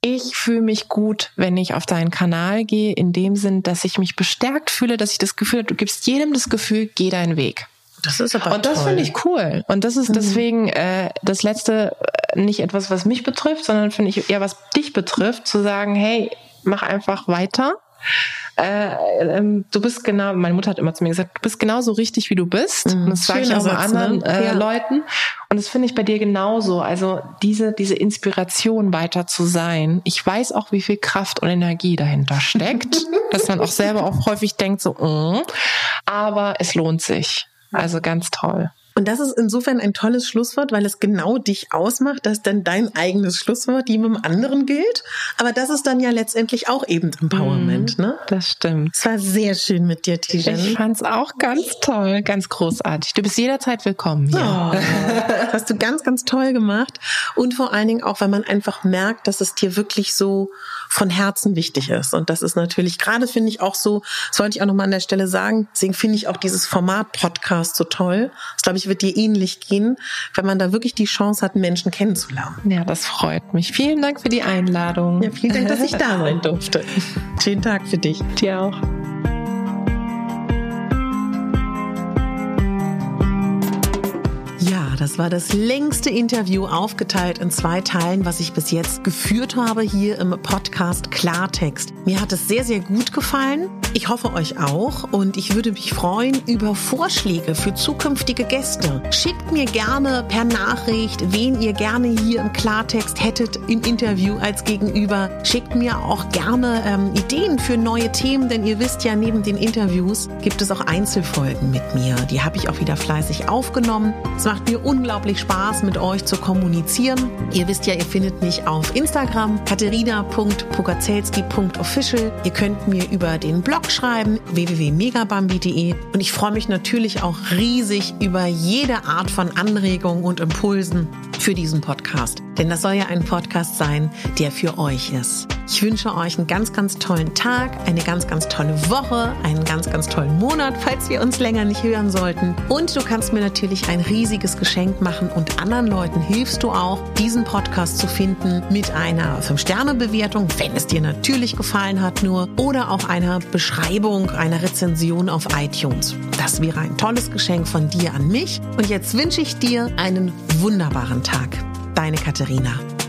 Ich fühle mich gut, wenn ich auf deinen Kanal gehe, in dem Sinn, dass ich mich bestärkt fühle, dass ich das Gefühl habe, du gibst jedem das Gefühl, geh deinen Weg. Das ist aber Und das finde ich cool. Und das ist mhm. deswegen äh, das letzte äh, nicht etwas, was mich betrifft, sondern finde ich eher was dich betrifft, zu sagen, hey, mach einfach weiter. Äh, ähm, du bist genau, meine Mutter hat immer zu mir gesagt, du bist genauso richtig, wie du bist. Mhm. Und das sage ich auch bei anderen ne? äh, ja. Leuten. Und das finde ich bei dir genauso. Also diese, diese Inspiration weiter zu sein. Ich weiß auch, wie viel Kraft und Energie dahinter steckt, dass man auch selber auch häufig denkt so, mm, aber es lohnt sich. Also ganz toll. Und das ist insofern ein tolles Schlusswort, weil es genau dich ausmacht, dass dann dein eigenes Schlusswort jedem anderen gilt. Aber das ist dann ja letztendlich auch eben Empowerment, mm, ne? Das stimmt. Es war sehr schön mit dir, Tijan. Ich fand's auch ganz toll, ganz großartig. Du bist jederzeit willkommen hier. Oh, das hast du ganz, ganz toll gemacht. Und vor allen Dingen auch, weil man einfach merkt, dass es dir wirklich so von Herzen wichtig ist. Und das ist natürlich gerade, finde ich, auch so, sollte ich auch nochmal an der Stelle sagen, deswegen finde ich auch dieses Format Podcast so toll. Das, glaube ich, wird dir ähnlich gehen, wenn man da wirklich die Chance hat, Menschen kennenzulernen. Ja, das freut mich. Vielen Dank für die Einladung. Ja, vielen Dank, dass ich da sein durfte. Schönen Tag für dich. Dir auch. Das war das längste Interview aufgeteilt in zwei Teilen, was ich bis jetzt geführt habe hier im Podcast Klartext. Mir hat es sehr, sehr gut gefallen. Ich hoffe euch auch und ich würde mich freuen über Vorschläge für zukünftige Gäste. Schickt mir gerne per Nachricht, wen ihr gerne hier im Klartext hättet im Interview als Gegenüber. Schickt mir auch gerne ähm, Ideen für neue Themen, denn ihr wisst ja, neben den Interviews gibt es auch Einzelfolgen mit mir. Die habe ich auch wieder fleißig aufgenommen. Es macht mir unglaublich Spaß, mit euch zu kommunizieren. Ihr wisst ja, ihr findet mich auf Instagram, katerina.pogacelski.official. Ihr könnt mir über den Blog schreiben, www.megabambi.de. Und ich freue mich natürlich auch riesig über jede Art von Anregungen und Impulsen für diesen Podcast. Denn das soll ja ein Podcast sein, der für euch ist. Ich wünsche euch einen ganz, ganz tollen Tag, eine ganz, ganz tolle Woche, einen ganz, ganz tollen Monat, falls wir uns länger nicht hören sollten. Und du kannst mir natürlich ein riesiges Geschenk machen und anderen Leuten hilfst du auch, diesen Podcast zu finden mit einer 5-Sterne-Bewertung, wenn es dir natürlich gefallen hat nur, oder auch einer Beschreibung, einer Rezension auf iTunes. Das wäre ein tolles Geschenk von dir an mich. Und jetzt wünsche ich dir einen wunderbaren Tag. Deine Katharina.